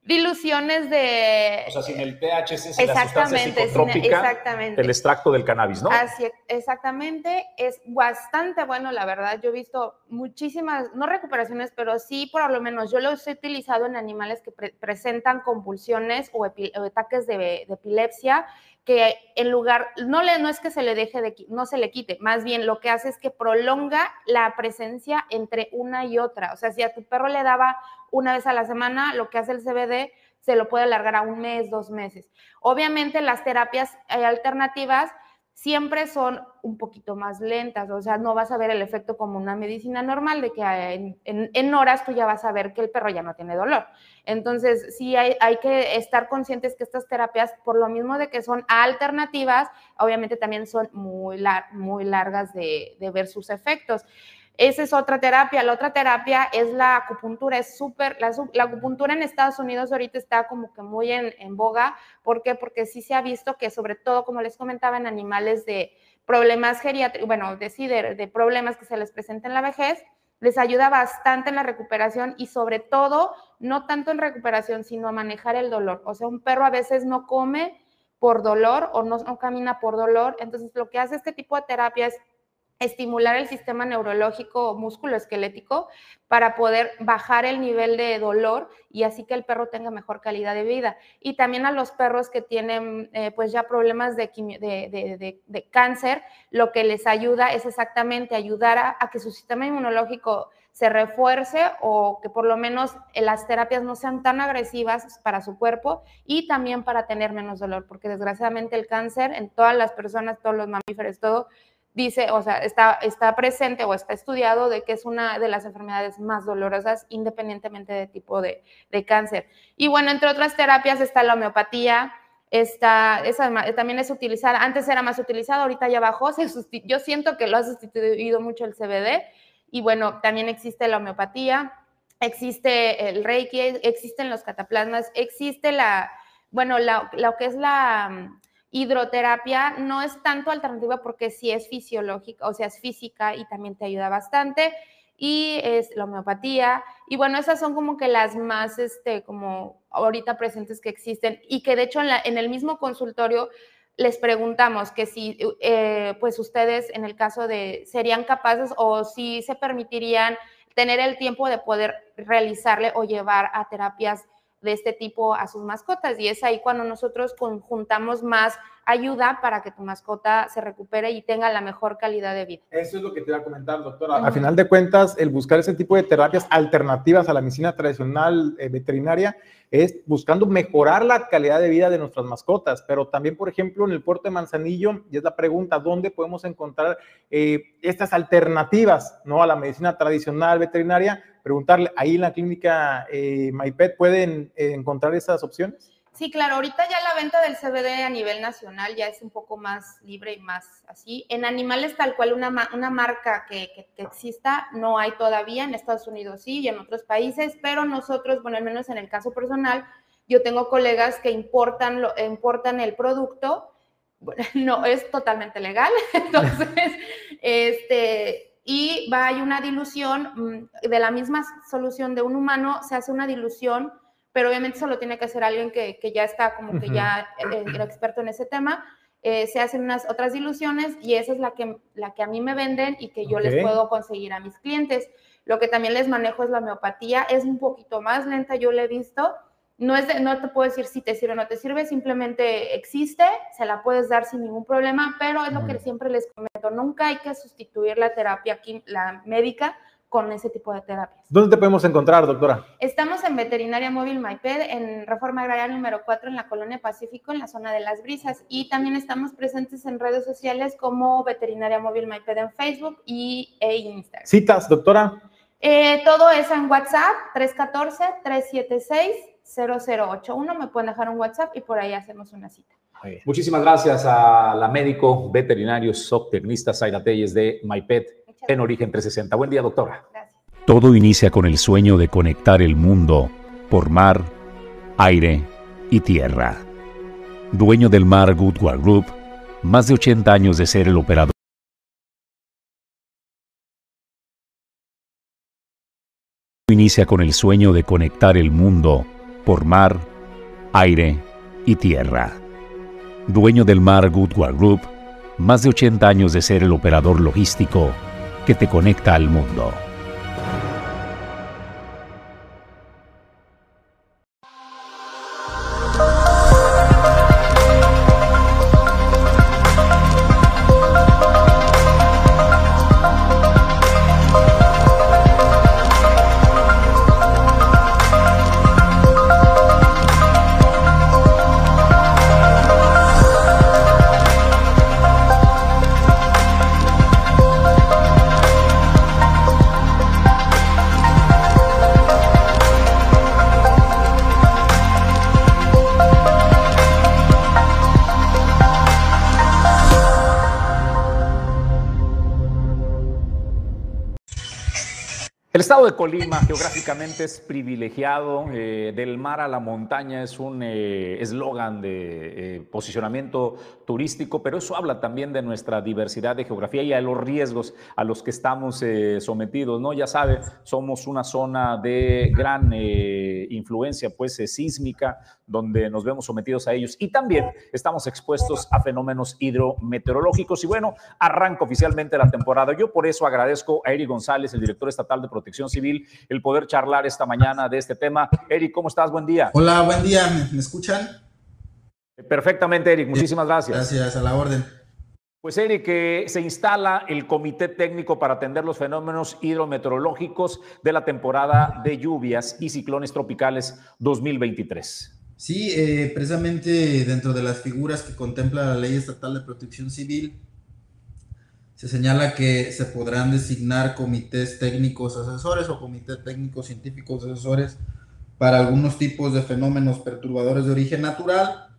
diluciones de... O sea, sin el THC, sin la sustancia psicotrópica, exactamente. el extracto del cannabis, ¿no? Así, exactamente. Es bastante bueno, la verdad. Yo he visto muchísimas, no recuperaciones, pero sí, por lo menos, yo los he utilizado en animales que presentan convulsiones o, ataques de, de, epilepsia, que en lugar, no, le, no es que se le deje de, no se le quite, más bien lo que hace es que prolonga la presencia entre una y otra. O sea, si a tu perro le daba una vez a la semana, lo que hace el CBD se lo puede alargar a un mes, dos meses. Obviamente las terapias eh, alternativas siempre son un poquito más lentas, o sea, no vas a ver el efecto como una medicina normal de que en, horas tú ya vas a ver que el perro ya no tiene dolor. Entonces, sí hay, que estar conscientes que estas terapias, por lo mismo de que son alternativas, obviamente también son muy, largas de ver sus efectos. Esa es otra terapia. La otra terapia es la acupuntura. Es súper, la, acupuntura en Estados Unidos ahorita está como que muy en, boga. ¿Por qué? Porque sí se ha visto que sobre todo, como les comentaba, en animales de problemas geriátricos, bueno, de, de, de problemas que se les presenta en la vejez, les ayuda bastante en la recuperación y sobre todo, no tanto en recuperación, sino a manejar el dolor. O sea, un perro a veces no come por dolor o no, no camina por dolor. Entonces, lo que hace este tipo de terapia es estimular el sistema neurológico musculoesquelético para poder bajar el nivel de dolor y así que el perro tenga mejor calidad de vida. Y también a los perros que tienen eh, pues ya problemas de, de, cáncer, lo que les ayuda es exactamente ayudar a, que su sistema inmunológico se refuerce o que por lo menos las terapias no sean tan agresivas para su cuerpo y también para tener menos dolor, porque desgraciadamente el cáncer en todas las personas, todos los mamíferos, todo, dice, o sea, está, está presente o está estudiado de que es una de las enfermedades más dolorosas independientemente de tipo de, cáncer. Y bueno, entre otras terapias está la homeopatía, está, también es utilizada, antes era más utilizada, ahorita ya bajó, yo siento que lo ha sustituido mucho el CBD y bueno, también existe la homeopatía, existe el reiki, existen los cataplasmas, existe la, bueno, lo que es la hidroterapia no es tanto alternativa porque sí es fisiológica, o sea, es física y también te ayuda bastante. Y es la homeopatía. Y bueno, esas son como que las más, este, como ahorita presentes que existen y que de hecho en, el mismo consultorio les preguntamos que si, eh, pues ustedes en el caso de, serían capaces o si se permitirían tener el tiempo de poder realizarle o llevar a terapias de este tipo a sus mascotas. Y es ahí cuando nosotros conjuntamos más ayuda para que tu mascota se recupere y tenga la mejor calidad de vida. Eso es lo que te iba a comentar, doctora. A final de cuentas, el buscar ese tipo de terapias alternativas a la medicina tradicional eh, veterinaria es buscando mejorar la calidad de vida de nuestras mascotas, pero también, por ejemplo, en el puerto de Manzanillo, y es la pregunta, ¿dónde podemos encontrar eh, estas alternativas ¿no? a la medicina tradicional veterinaria? Preguntarle, ahí en la clínica eh, MyPet, ¿pueden eh, encontrar esas opciones? Sí, claro, ahorita ya la venta del CBD a nivel nacional ya es un poco más libre y más así. En animales tal cual una, una marca que, que, exista no hay todavía, en Estados Unidos sí y en otros países, pero nosotros, bueno, al menos en el caso personal, yo tengo colegas que importan, lo, importan el producto, no es totalmente legal, entonces, este, y va, hay una dilución mm, de la misma solución de un humano, se hace una dilución pero obviamente solo tiene que hacer alguien que, que ya está como que ya eh, era experto en ese tema. Eh, se hacen unas otras diluciones y esa es la que, la que a mí me venden y que yo les puedo conseguir a mis clientes. Lo que también les manejo es la homeopatía, es un poquito más lenta, yo la he visto. No, es no te puedo decir si te sirve o no te sirve, simplemente existe, se la puedes dar sin ningún problema, pero es lo que siempre les comento, nunca hay que sustituir la terapia aquí, la médica con ese tipo de terapias. ¿Dónde te podemos encontrar, doctora? Estamos en Veterinaria Móvil Maiped, en Reforma Agraria número 4, en la Colonia Pacífico, en la zona de Las Brisas. Y también estamos presentes en redes sociales como Veterinaria Móvil Maiped en Facebook y, e Instagram. ¿Citas, doctora? Eh, todo es en WhatsApp, 314-376-0081. Me pueden dejar un WhatsApp y por ahí hacemos una cita. Muchísimas gracias a la médico veterinario zootecnista Zaira Telles de MyPet en Origen 360. Buen día, doctora. Todo inicia con el sueño de conectar el mundo por mar, aire y tierra. Dueño del mar Goodward Group, más de 80 años de ser el operador. Inicia con el sueño de conectar el mundo por mar, aire y tierra. Dueño del mar Goodward Group, más de 80 años de ser el operador logístico que te conecta al mundo. De Colima geográficamente es privilegiado, eh, del mar a la montaña es un eh, eslogan de eh, posicionamiento turístico, pero eso habla también de nuestra diversidad de geografía y a los riesgos a los que estamos sometidos, ¿no? Ya sabe, somos una zona de gran influencia pues sísmica, donde nos vemos sometidos a ellos y también estamos expuestos a fenómenos hidrometeorológicos y bueno, arranca oficialmente la temporada. Yo por eso agradezco a Eric González, el director estatal de Protección Civil, el poder charlar esta mañana de este tema. Eric, ¿cómo estás? Buen día. Hola, buen día. ¿Me, escuchan? Perfectamente, Eric. Muchísimas gracias. Gracias, a la orden. Pues Eric, que se instala el comité técnico para atender los fenómenos hidrometeorológicos de la temporada de lluvias y ciclones tropicales 2023. Sí, eh, precisamente dentro de las figuras que contempla la Ley Estatal de Protección Civil, se señala que se podrán designar comités técnicos asesores o comités técnicos científicos asesores para algunos tipos de fenómenos perturbadores de origen natural.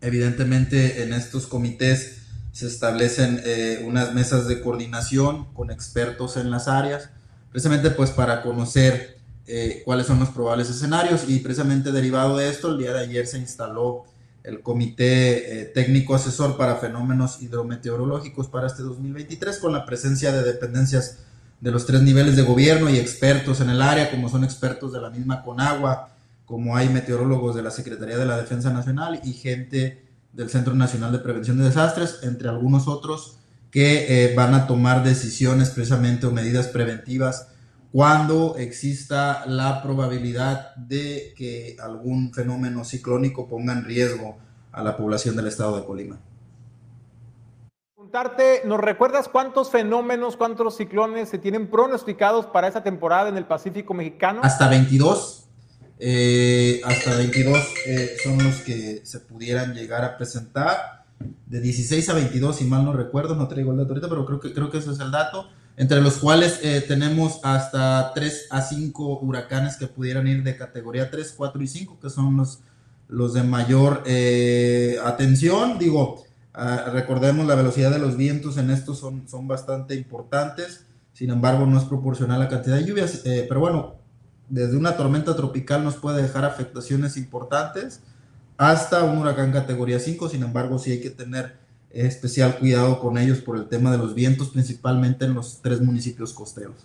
Evidentemente en estos comités se establecen eh, unas mesas de coordinación con expertos en las áreas, precisamente pues para conocer eh, cuáles son los probables escenarios. Y precisamente derivado de esto, el día de ayer se instaló el Comité eh, Técnico Asesor para Fenómenos Hidrometeorológicos para este 2023 con la presencia de dependencias de los tres niveles de gobierno y expertos en el área, como son expertos de la misma Conagua, como hay meteorólogos de la Secretaría de la Defensa Nacional y gente del Centro Nacional de Prevención de Desastres, entre algunos otros que eh, van a tomar decisiones precisamente o medidas preventivas cuando exista la probabilidad de que algún fenómeno ciclónico ponga en riesgo a la población del estado de Colima. consultarte, ¿nos recuerdas cuántos fenómenos, cuántos ciclones se tienen pronosticados para esa temporada en el Pacífico mexicano? Hasta 22. Eh, hasta 22 eh, son los que se pudieran llegar a presentar. De 16 a 22, si mal no recuerdo, no traigo el dato ahorita, pero creo que, creo que ese es el dato. Entre los cuales eh, tenemos hasta 3 a 5 huracanes que pudieran ir de categoría 3, 4 y 5, que son los, los de mayor atención. Digo, ah, recordemos la velocidad de los vientos en estos son, son bastante importantes. Sin embargo, no es proporcional a la cantidad de lluvias. pero bueno, desde una tormenta tropical nos puede dejar afectaciones importantes hasta un huracán categoría 5, sin embargo sí hay que tener especial cuidado con ellos por el tema de los vientos, principalmente en los tres municipios costeros.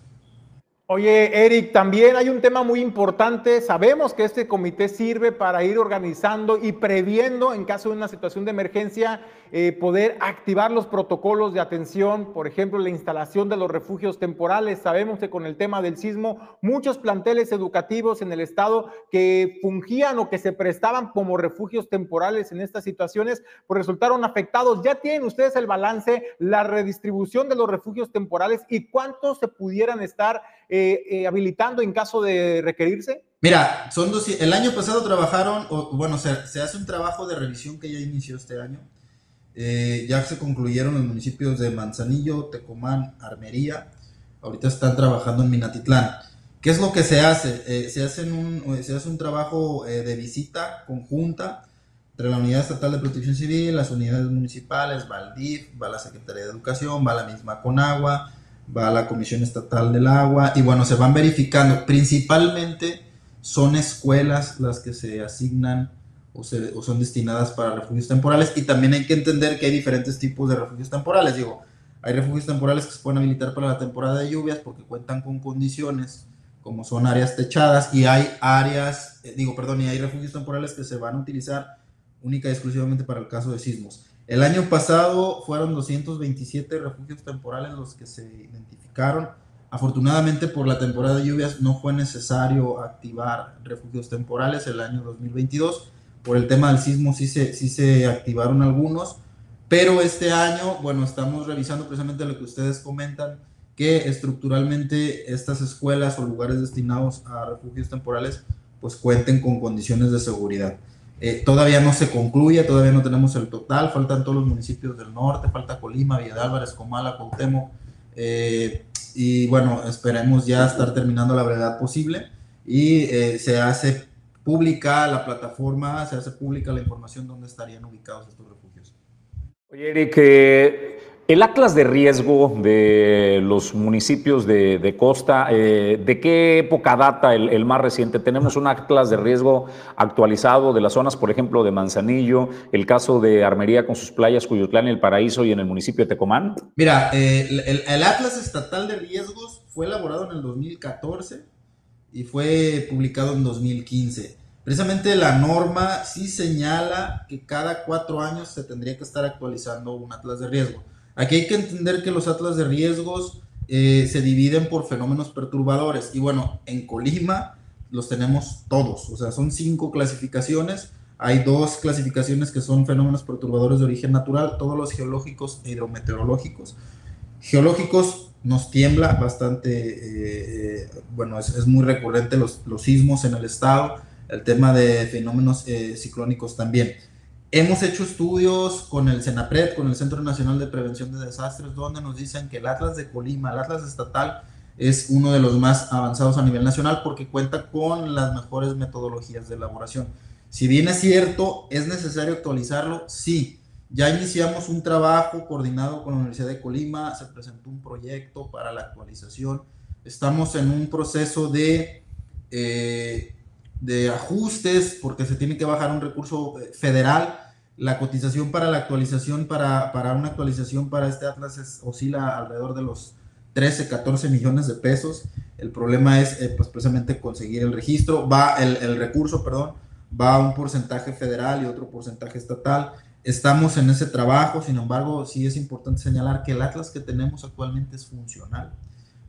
Oye, Eric, también hay un tema muy importante. Sabemos que este comité sirve para ir organizando y previendo en caso de una situación de emergencia, eh, poder activar los protocolos de atención, por ejemplo, la instalación de los refugios temporales. Sabemos que con el tema del sismo, muchos planteles educativos en el estado que fungían o que se prestaban como refugios temporales en estas situaciones, pues resultaron afectados. ¿Ya tienen ustedes el balance, la redistribución de los refugios temporales y cuántos se pudieran estar eh, eh, habilitando en caso de requerirse? Mira, son dos, el año pasado trabajaron, o, bueno, se, se, hace un trabajo de revisión que ya inició este año. Eh, ya se concluyeron los municipios de Manzanillo, Tecomán, Armería. Ahorita están trabajando en Minatitlán. ¿Qué es lo que se hace? se, hace un, se hace un trabajo de visita conjunta entre la Unidad Estatal de Protección Civil, las unidades municipales, va el DIF, va la Secretaría de Educación, va la misma Conagua, va a la Comisión Estatal del Agua y bueno, se van verificando. Principalmente son escuelas las que se asignan o, son destinadas para refugios temporales y también hay que entender que hay diferentes tipos de refugios temporales. Digo, hay refugios temporales que se pueden habilitar para la temporada de lluvias porque cuentan con condiciones como son áreas techadas y hay áreas, eh, digo, perdón, y hay refugios temporales que se van a utilizar única y exclusivamente para el caso de sismos. El año pasado fueron 227 refugios temporales los que se identificaron. Afortunadamente por la temporada de lluvias no fue necesario activar refugios temporales el año 2022. Por el tema del sismo sí se, sí se activaron algunos, pero este año, bueno, estamos revisando precisamente lo que ustedes comentan, que estructuralmente estas escuelas o lugares destinados a refugios temporales pues cuenten con condiciones de seguridad. Eh, todavía no se concluye, todavía no tenemos el total, faltan todos los municipios del norte, falta Colima, Villa de Álvarez, Comala, Cuauhtémoc, eh, y bueno, esperemos ya estar terminando la brevedad posible y eh, se hace pública la plataforma, se hace pública la información donde estarían ubicados estos refugios. Oye, Eric, el atlas de riesgo de los municipios de, costa, eh, ¿de qué época data el, más reciente? Tenemos un atlas de riesgo actualizado de las zonas, por ejemplo, de Manzanillo, el caso de Armería con sus playas, Cuyutlán y El Paraíso y en el municipio de Tecomán. Mira, eh, el, atlas estatal de riesgos fue elaborado en el 2014 y fue publicado en 2015. Precisamente la norma sí señala que cada cuatro años se tendría que estar actualizando un atlas de riesgo. Aquí hay que entender que los atlas de riesgos eh, se dividen por fenómenos perturbadores. Y bueno, en Colima los tenemos todos. O sea, son cinco clasificaciones. Hay dos clasificaciones que son fenómenos perturbadores de origen natural, todos los geológicos e hidrometeorológicos. Geológicos nos tiembla bastante, eh, eh, bueno, es, muy recurrente los, los, sismos en el estado, el tema de fenómenos ciclónicos también. Hemos hecho estudios con el CENAPRED, con el Centro Nacional de Prevención de Desastres, donde nos dicen que el Atlas de Colima, el Atlas estatal, es uno de los más avanzados a nivel nacional porque cuenta con las mejores metodologías de elaboración. Si bien es cierto, ¿es necesario actualizarlo? Sí. Ya iniciamos un trabajo coordinado con la Universidad de Colima, se presentó un proyecto para la actualización. Estamos en un proceso de eh, de ajustes, porque se tiene que bajar un recurso eh, federal. La cotización para la actualización, para, para una actualización para este Atlas oscila alrededor de los 13, 14 millones de pesos. El problema es eh, pues precisamente conseguir el registro, va el, el, recurso, perdón, va a un porcentaje federal y otro porcentaje estatal. Estamos en ese trabajo, sin embargo, sí es importante señalar que el Atlas que tenemos actualmente es funcional.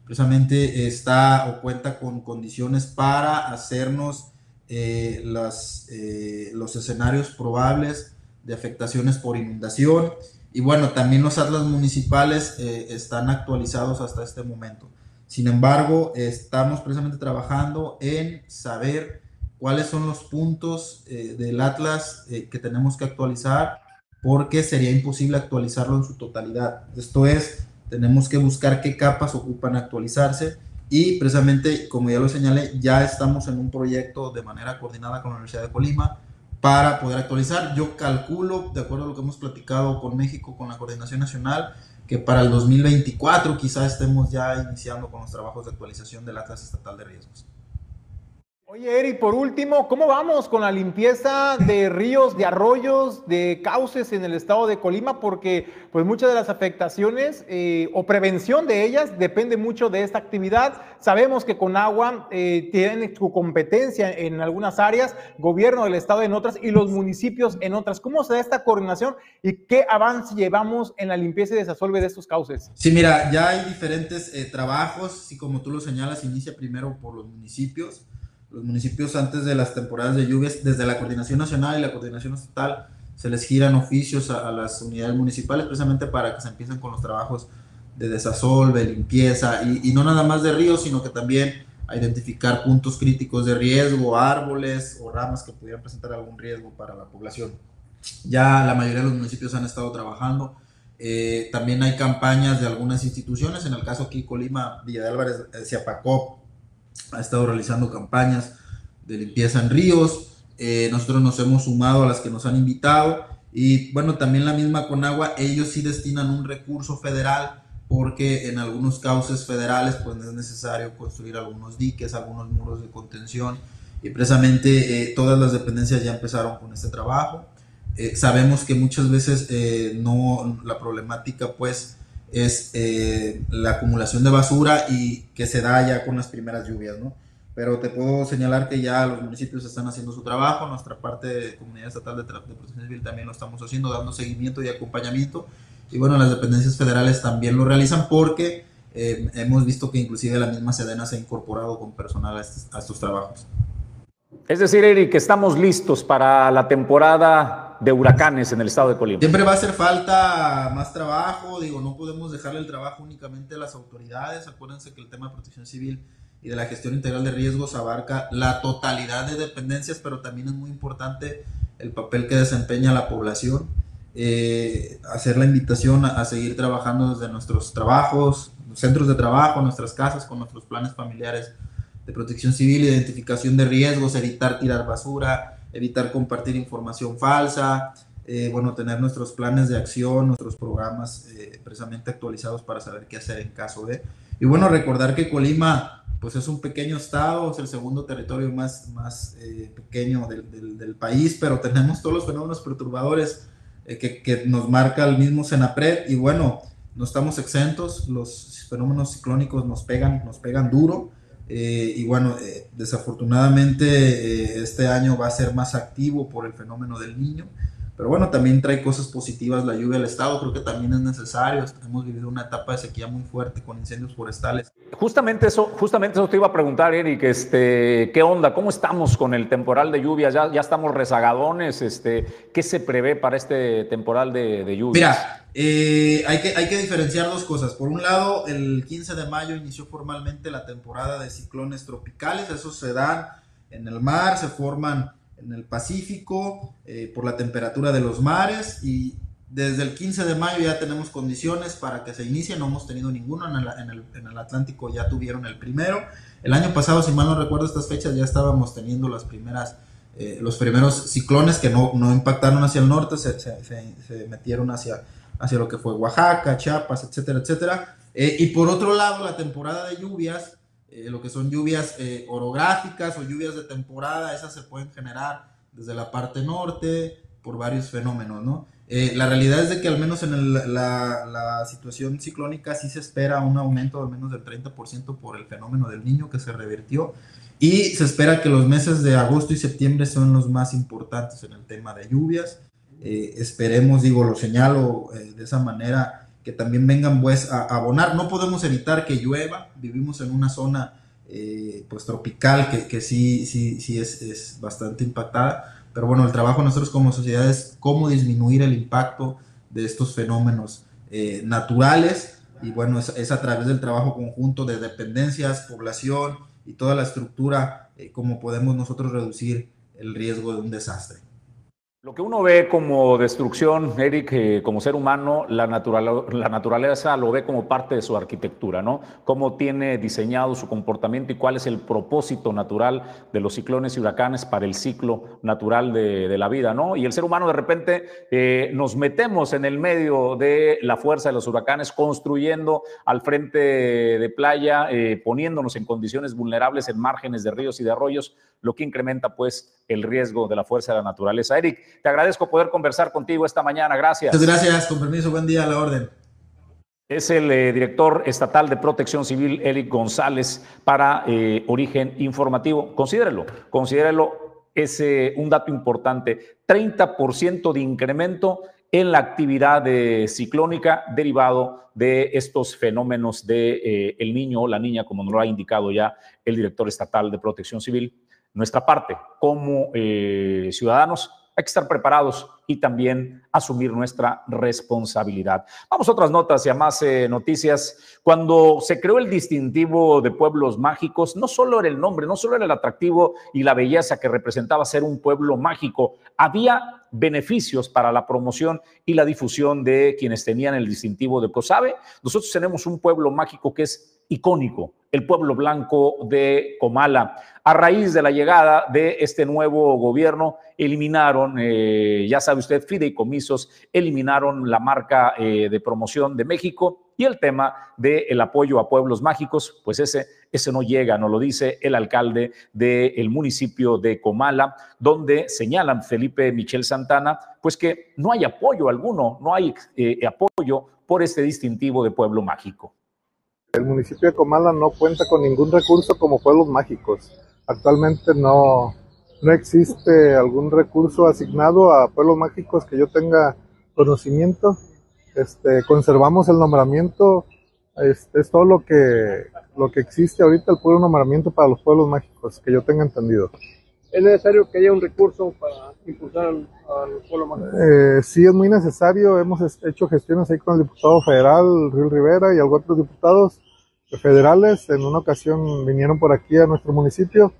Precisamente está o cuenta con condiciones para hacernos eh, las, eh, los escenarios probables de afectaciones por inundación Y bueno, también los atlas municipales eh, están actualizados hasta este momento. Sin embargo, estamos precisamente trabajando en saber cuáles son los puntos eh, del atlas eh, que tenemos que actualizar porque sería imposible actualizarlo en su totalidad. Esto es, tenemos que buscar qué capas ocupan actualizarse y precisamente, como ya lo señalé, ya estamos en un proyecto de manera coordinada con la Universidad de Colima para poder actualizar. Yo calculo, de acuerdo a lo que hemos platicado con México, con la Coordinación Nacional, que para el 2024 quizá estemos ya iniciando con los trabajos de actualización del Atlas Estatal de Riesgos. Oye, Eri, por último, ¿cómo vamos con la limpieza de ríos, de arroyos, de cauces en el estado de Colima? Porque pues muchas de las afectaciones eh, o prevención de ellas depende mucho de esta actividad. Sabemos que con agua eh, tienen su competencia en algunas áreas, gobierno del estado en otras y los municipios en otras. ¿Cómo se da esta coordinación y qué avance llevamos en la limpieza y desasolve de estos cauces? Sí, mira, ya hay diferentes eh, trabajos, y como tú lo señalas, inicia primero por los municipios los municipios antes de las temporadas de lluvias, desde la coordinación nacional y la coordinación estatal, se les giran oficios a, las unidades municipales precisamente para que se empiecen con los trabajos de desasolve, limpieza, y, no nada más de ríos, sino que también a identificar puntos críticos de riesgo, árboles o ramas que pudieran presentar algún riesgo para la población. Ya la mayoría de los municipios han estado trabajando. Eh, también hay campañas de algunas instituciones, en el caso aquí Colima, Villa de Álvarez, eh, Ciapacop, ha estado realizando campañas de limpieza en ríos. Eh, nosotros nos hemos sumado a las que nos han invitado y bueno, también la misma Conagua, ellos sí destinan un recurso federal porque en algunos cauces federales pues es necesario construir algunos diques, algunos muros de contención y precisamente eh, todas las dependencias ya empezaron con este trabajo. Eh, sabemos que muchas veces no, la problemática pues es eh, la acumulación de basura y que se da ya con las primeras lluvias, ¿no? Pero te puedo señalar que ya los municipios están haciendo su trabajo, nuestra parte de Comunidad Estatal de, Protección Civil también lo estamos haciendo, dando seguimiento y acompañamiento. Y bueno, las dependencias federales también lo realizan porque eh, hemos visto que inclusive la misma Sedena se ha incorporado con personal a estos trabajos. Es decir, Eric, estamos listos para la temporada de huracanes en el estado de Colima. Siempre va a hacer falta más trabajo, digo, no podemos dejarle el trabajo únicamente a las autoridades. Acuérdense que el tema de protección civil y de la gestión integral de riesgos abarca la totalidad de dependencias, pero también es muy importante el papel que desempeña la población. Eh, hacer la invitación a, a, seguir trabajando desde nuestros trabajos, centros de trabajo, nuestras casas, con nuestros planes familiares de protección civil, identificación de riesgos, evitar tirar basura, evitar compartir información falsa, eh, bueno, tener nuestros planes de acción, nuestros programas eh, precisamente actualizados para saber qué hacer en caso de... Y bueno, recordar que Colima, pues es un pequeño estado, es el segundo territorio más, más eh, pequeño del, del, país, pero tenemos todos los fenómenos perturbadores que, que, nos marca el mismo Senapred. Y bueno, no estamos exentos, los fenómenos ciclónicos nos pegan, nos pegan duro eh, y bueno, eh, desafortunadamente eh, este año va a ser más activo por el fenómeno del niño, pero bueno, también trae cosas positivas la lluvia del estado, creo que también es necesario. Hemos vivido una etapa de sequía muy fuerte con incendios forestales. Justamente eso, justamente eso te iba a preguntar, Eric, este, ¿qué onda? ¿Cómo estamos con el temporal de lluvia? ¿Ya, ya estamos rezagadones? Este, ¿Qué se prevé para este temporal de, de lluvia? Mira, eh, hay, que, hay que diferenciar dos cosas. Por un lado, el 15 de mayo inició formalmente la temporada de ciclones tropicales. Esos se dan en el mar, se forman en el Pacífico eh, por la temperatura de los mares y desde el 15 de mayo ya tenemos condiciones para que se inicie, no hemos tenido ninguno, en el, en el, Atlántico ya tuvieron el primero. El año pasado, si mal no recuerdo estas fechas, ya estábamos teniendo las primeras, eh, los primeros ciclones que no, no, impactaron hacia el norte, se, se, metieron hacia, hacia lo que fue Oaxaca, Chiapas, etcétera, etcétera. Eh, y por otro lado, la temporada de lluvias eh, lo que son lluvias eh, orográficas o lluvias de temporada, esas se pueden generar desde la parte norte por varios fenómenos, ¿no? Eh, la realidad es de que al menos en la, situación ciclónica sí se espera un aumento de menos del 30% por el fenómeno del niño que se revirtió y se espera que los meses de agosto y septiembre son los más importantes en el tema de lluvias. esperemos, digo, lo señalo de esa manera, que también vengan pues a, abonar. No podemos evitar que llueva, vivimos en una zona eh, pues tropical que, que, sí, sí, sí es, es, bastante impactada, pero bueno, el trabajo de nosotros como sociedad es cómo disminuir el impacto de estos fenómenos eh, naturales y bueno, es, a través del trabajo conjunto de dependencias, población y toda la estructura eh, como podemos nosotros reducir el riesgo de un desastre. Lo que uno ve como destrucción, Eric, eh, como ser humano, la, naturaleza lo ve como parte de su arquitectura, ¿no? Cómo tiene diseñado su comportamiento y cuál es el propósito natural de los ciclones y huracanes para el ciclo natural de, la vida, ¿no? Y el ser humano de repente eh, nos metemos en el medio de la fuerza de los huracanes, construyendo al frente de playa, eh, poniéndonos en condiciones vulnerables en márgenes de ríos y de arroyos, lo que incrementa pues el riesgo de la fuerza de la naturaleza. Eric, te agradezco poder conversar contigo esta mañana. Gracias. Muchas gracias. Con permiso. Buen día a la orden. Es el eh, director estatal de protección civil, Eric González, para eh, Origen Informativo. Considérelo, considérelo, es eh, un dato importante. 30% de incremento en la actividad ciclónica derivado de estos fenómenos de el niño o la niña, como nos lo ha indicado ya el director estatal de protección civil. Nuestra parte como ciudadanos hay que estar preparados y también asumir nuestra responsabilidad. Vamos a otras notas y a más eh, noticias. Cuando se creó el distintivo de pueblos mágicos, no solo era el nombre, no solo era el atractivo y la belleza que representaba ser un pueblo mágico, había beneficios para la promoción y la difusión de quienes tenían el distintivo de COSABE. Nosotros tenemos un pueblo mágico que es icónico, el pueblo blanco de Comala. A raíz de la llegada de este nuevo gobierno, eliminaron, eh, ya sabe usted, fideicomisos, eliminaron la marca eh, de promoción de México y el tema del apoyo a pueblos mágicos, pues ese, ese no llega, nos lo dice el alcalde del municipio de Comala, donde señalan Felipe Michel Santana, pues que no hay apoyo alguno, no hay eh, apoyo por este distintivo de pueblo mágico. El municipio de Comala no cuenta con ningún recurso como pueblos mágicos. Actualmente no, no existe algún recurso asignado a pueblos mágicos que yo tenga conocimiento. Este, conservamos el nombramiento, este, es todo lo que, lo que existe ahorita, el puro nombramiento para los pueblos mágicos, que yo tenga entendido. ¿Es necesario que haya un recurso para impulsar al, pueblo mágico? Eh, sí, es muy necesario. Hemos hecho gestiones ahí con el diputado federal, Río Rivera, y algunos otros diputados federales. En una ocasión vinieron por aquí a nuestro municipio,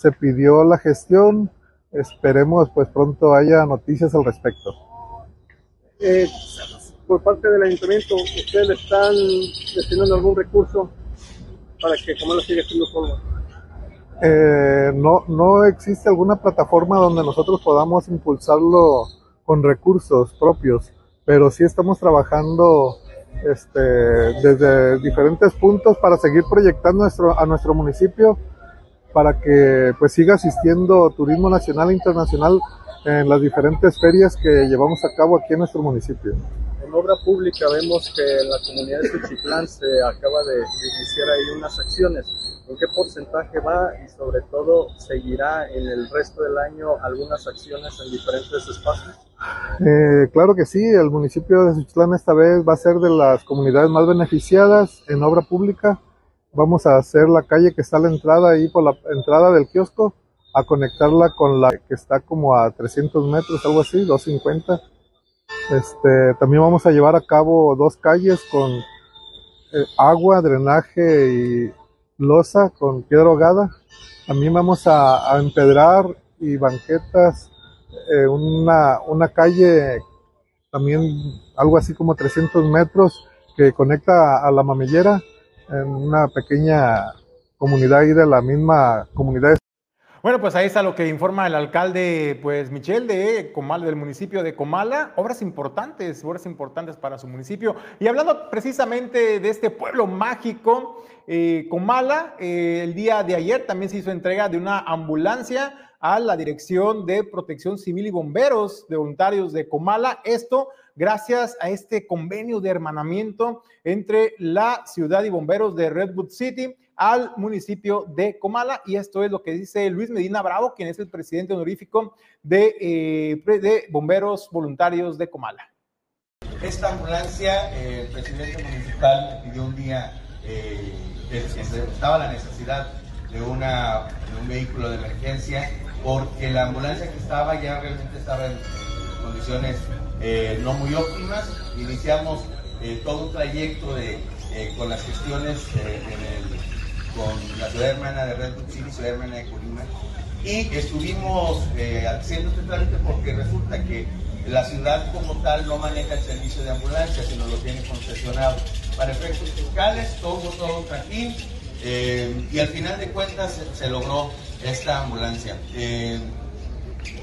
se pidió la gestión. Esperemos pues pronto haya noticias al respecto. Eh, por parte del ayuntamiento, ¿ustedes están destinando algún recurso para que lo siga siendo forma? Eh, no, no existe alguna plataforma donde nosotros podamos impulsarlo con recursos propios, pero sí estamos trabajando este, desde diferentes puntos para seguir proyectando nuestro, a nuestro municipio para que pues siga asistiendo turismo nacional e internacional en las diferentes ferias que llevamos a cabo aquí en nuestro municipio. En obra pública vemos que en la comunidad de Suchitlán se acaba de iniciar ahí unas acciones ¿En qué porcentaje va y sobre todo seguirá en el resto del año algunas acciones en diferentes espacios? Eh, claro que sí, el municipio de Suchitlán esta vez va a ser de las comunidades más beneficiadas en obra pública. Vamos a hacer la calle que está a la entrada ahí por la entrada del kiosco, a conectarla con la que está como a 300 metros, algo así, 250. Este, también vamos a llevar a cabo dos calles con eh, agua, drenaje y losa con piedra ahogada. También vamos a, empedrar y banquetas, eh, una, una calle también algo así como 300 metros que conecta a la mamillera en una pequeña comunidad ahí de la misma comunidad bueno, pues ahí está lo que informa el alcalde, pues Michel de Comala, del municipio de Comala. Obras importantes, obras importantes para su municipio. Y hablando precisamente de este pueblo mágico, eh, Comala, eh, el día de ayer también se hizo entrega de una ambulancia a la Dirección de Protección Civil y Bomberos de Voluntarios de Comala. Esto gracias a este convenio de hermanamiento entre la ciudad y bomberos de Redwood City al municipio de Comala. Y esto es lo que dice Luis Medina Bravo, quien es el presidente honorífico de, eh, de Bomberos Voluntarios de Comala. Esta ambulancia, el presidente municipal pidió un día eh, que estaba la necesidad de, una, un vehículo de emergencia porque la ambulancia que estaba ya realmente estaba en, condiciones eh, no muy óptimas. Iniciamos eh, todo un trayecto de, eh, con las gestiones con la ciudad hermana de Red City y ciudad hermana de Colima. Y estuvimos haciendo este trámite porque resulta que la ciudad como tal no maneja el servicio de ambulancia, sino lo tiene concesionado. Para efectos fiscales, todo, todo tranquilo. y al final de cuentas se, logró esta ambulancia.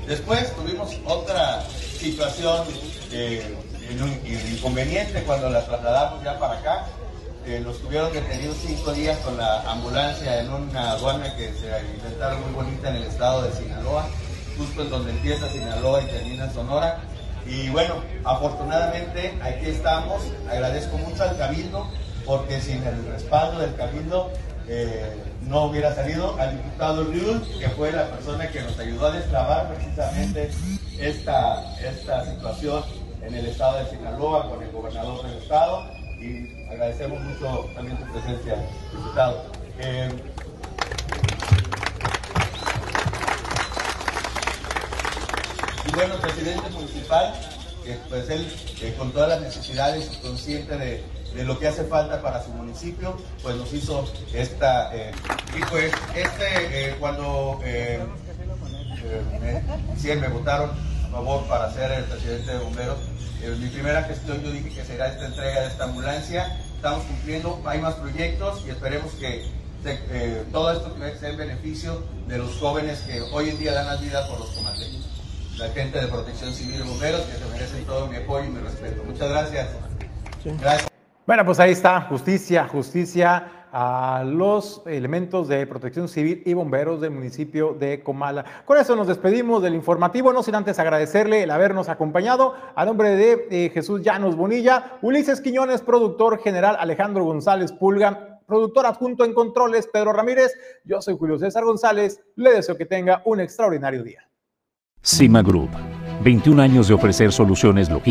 Después tuvimos otra situación eh, inconveniente cuando la trasladamos ya para acá. Nos tuvieron detenidos cinco días con la ambulancia en una aduana que se inventaron muy bonita en el estado de Sinaloa, justo en donde empieza Sinaloa y termina Sonora. Y bueno, afortunadamente aquí estamos. Agradezco mucho al Cabildo, porque sin el respaldo del Cabildo eh, no hubiera salido. Al diputado Riul, que fue la persona que nos ayudó a destrabar precisamente esta, esta situación en el estado de Sinaloa con el gobernador del estado y agradecemos mucho también tu presencia, diputado. Eh, y bueno, presidente municipal, pues él eh, con todas las necesidades y consciente de, de, lo que hace falta para su municipio, pues nos hizo esta... Eh, y pues este, cuando me, me votaron a favor para ser el presidente de bomberos. En mi primera gestión yo dije que será esta entrega de esta ambulancia. Estamos cumpliendo, hay más proyectos y esperemos que eh, todo esto sea en beneficio de los jóvenes que hoy en día dan la vida por los comandantes. La gente de protección civil y bomberos que se merecen todo mi apoyo y mi respeto. Muchas gracias. Gracias. Bueno, pues ahí está, justicia, justicia a los elementos de protección civil y bomberos del municipio de Comala. Con eso nos despedimos del informativo, no sin antes agradecerle el habernos acompañado. A nombre de eh, Jesús Llanos Bonilla, Ulises Quiñones, productor general Alejandro González Pulga, productor adjunto en controles Pedro Ramírez. Yo soy Julio César González. Le deseo que tenga un extraordinario día. Cima Group, 21 años de ofrecer soluciones logísticas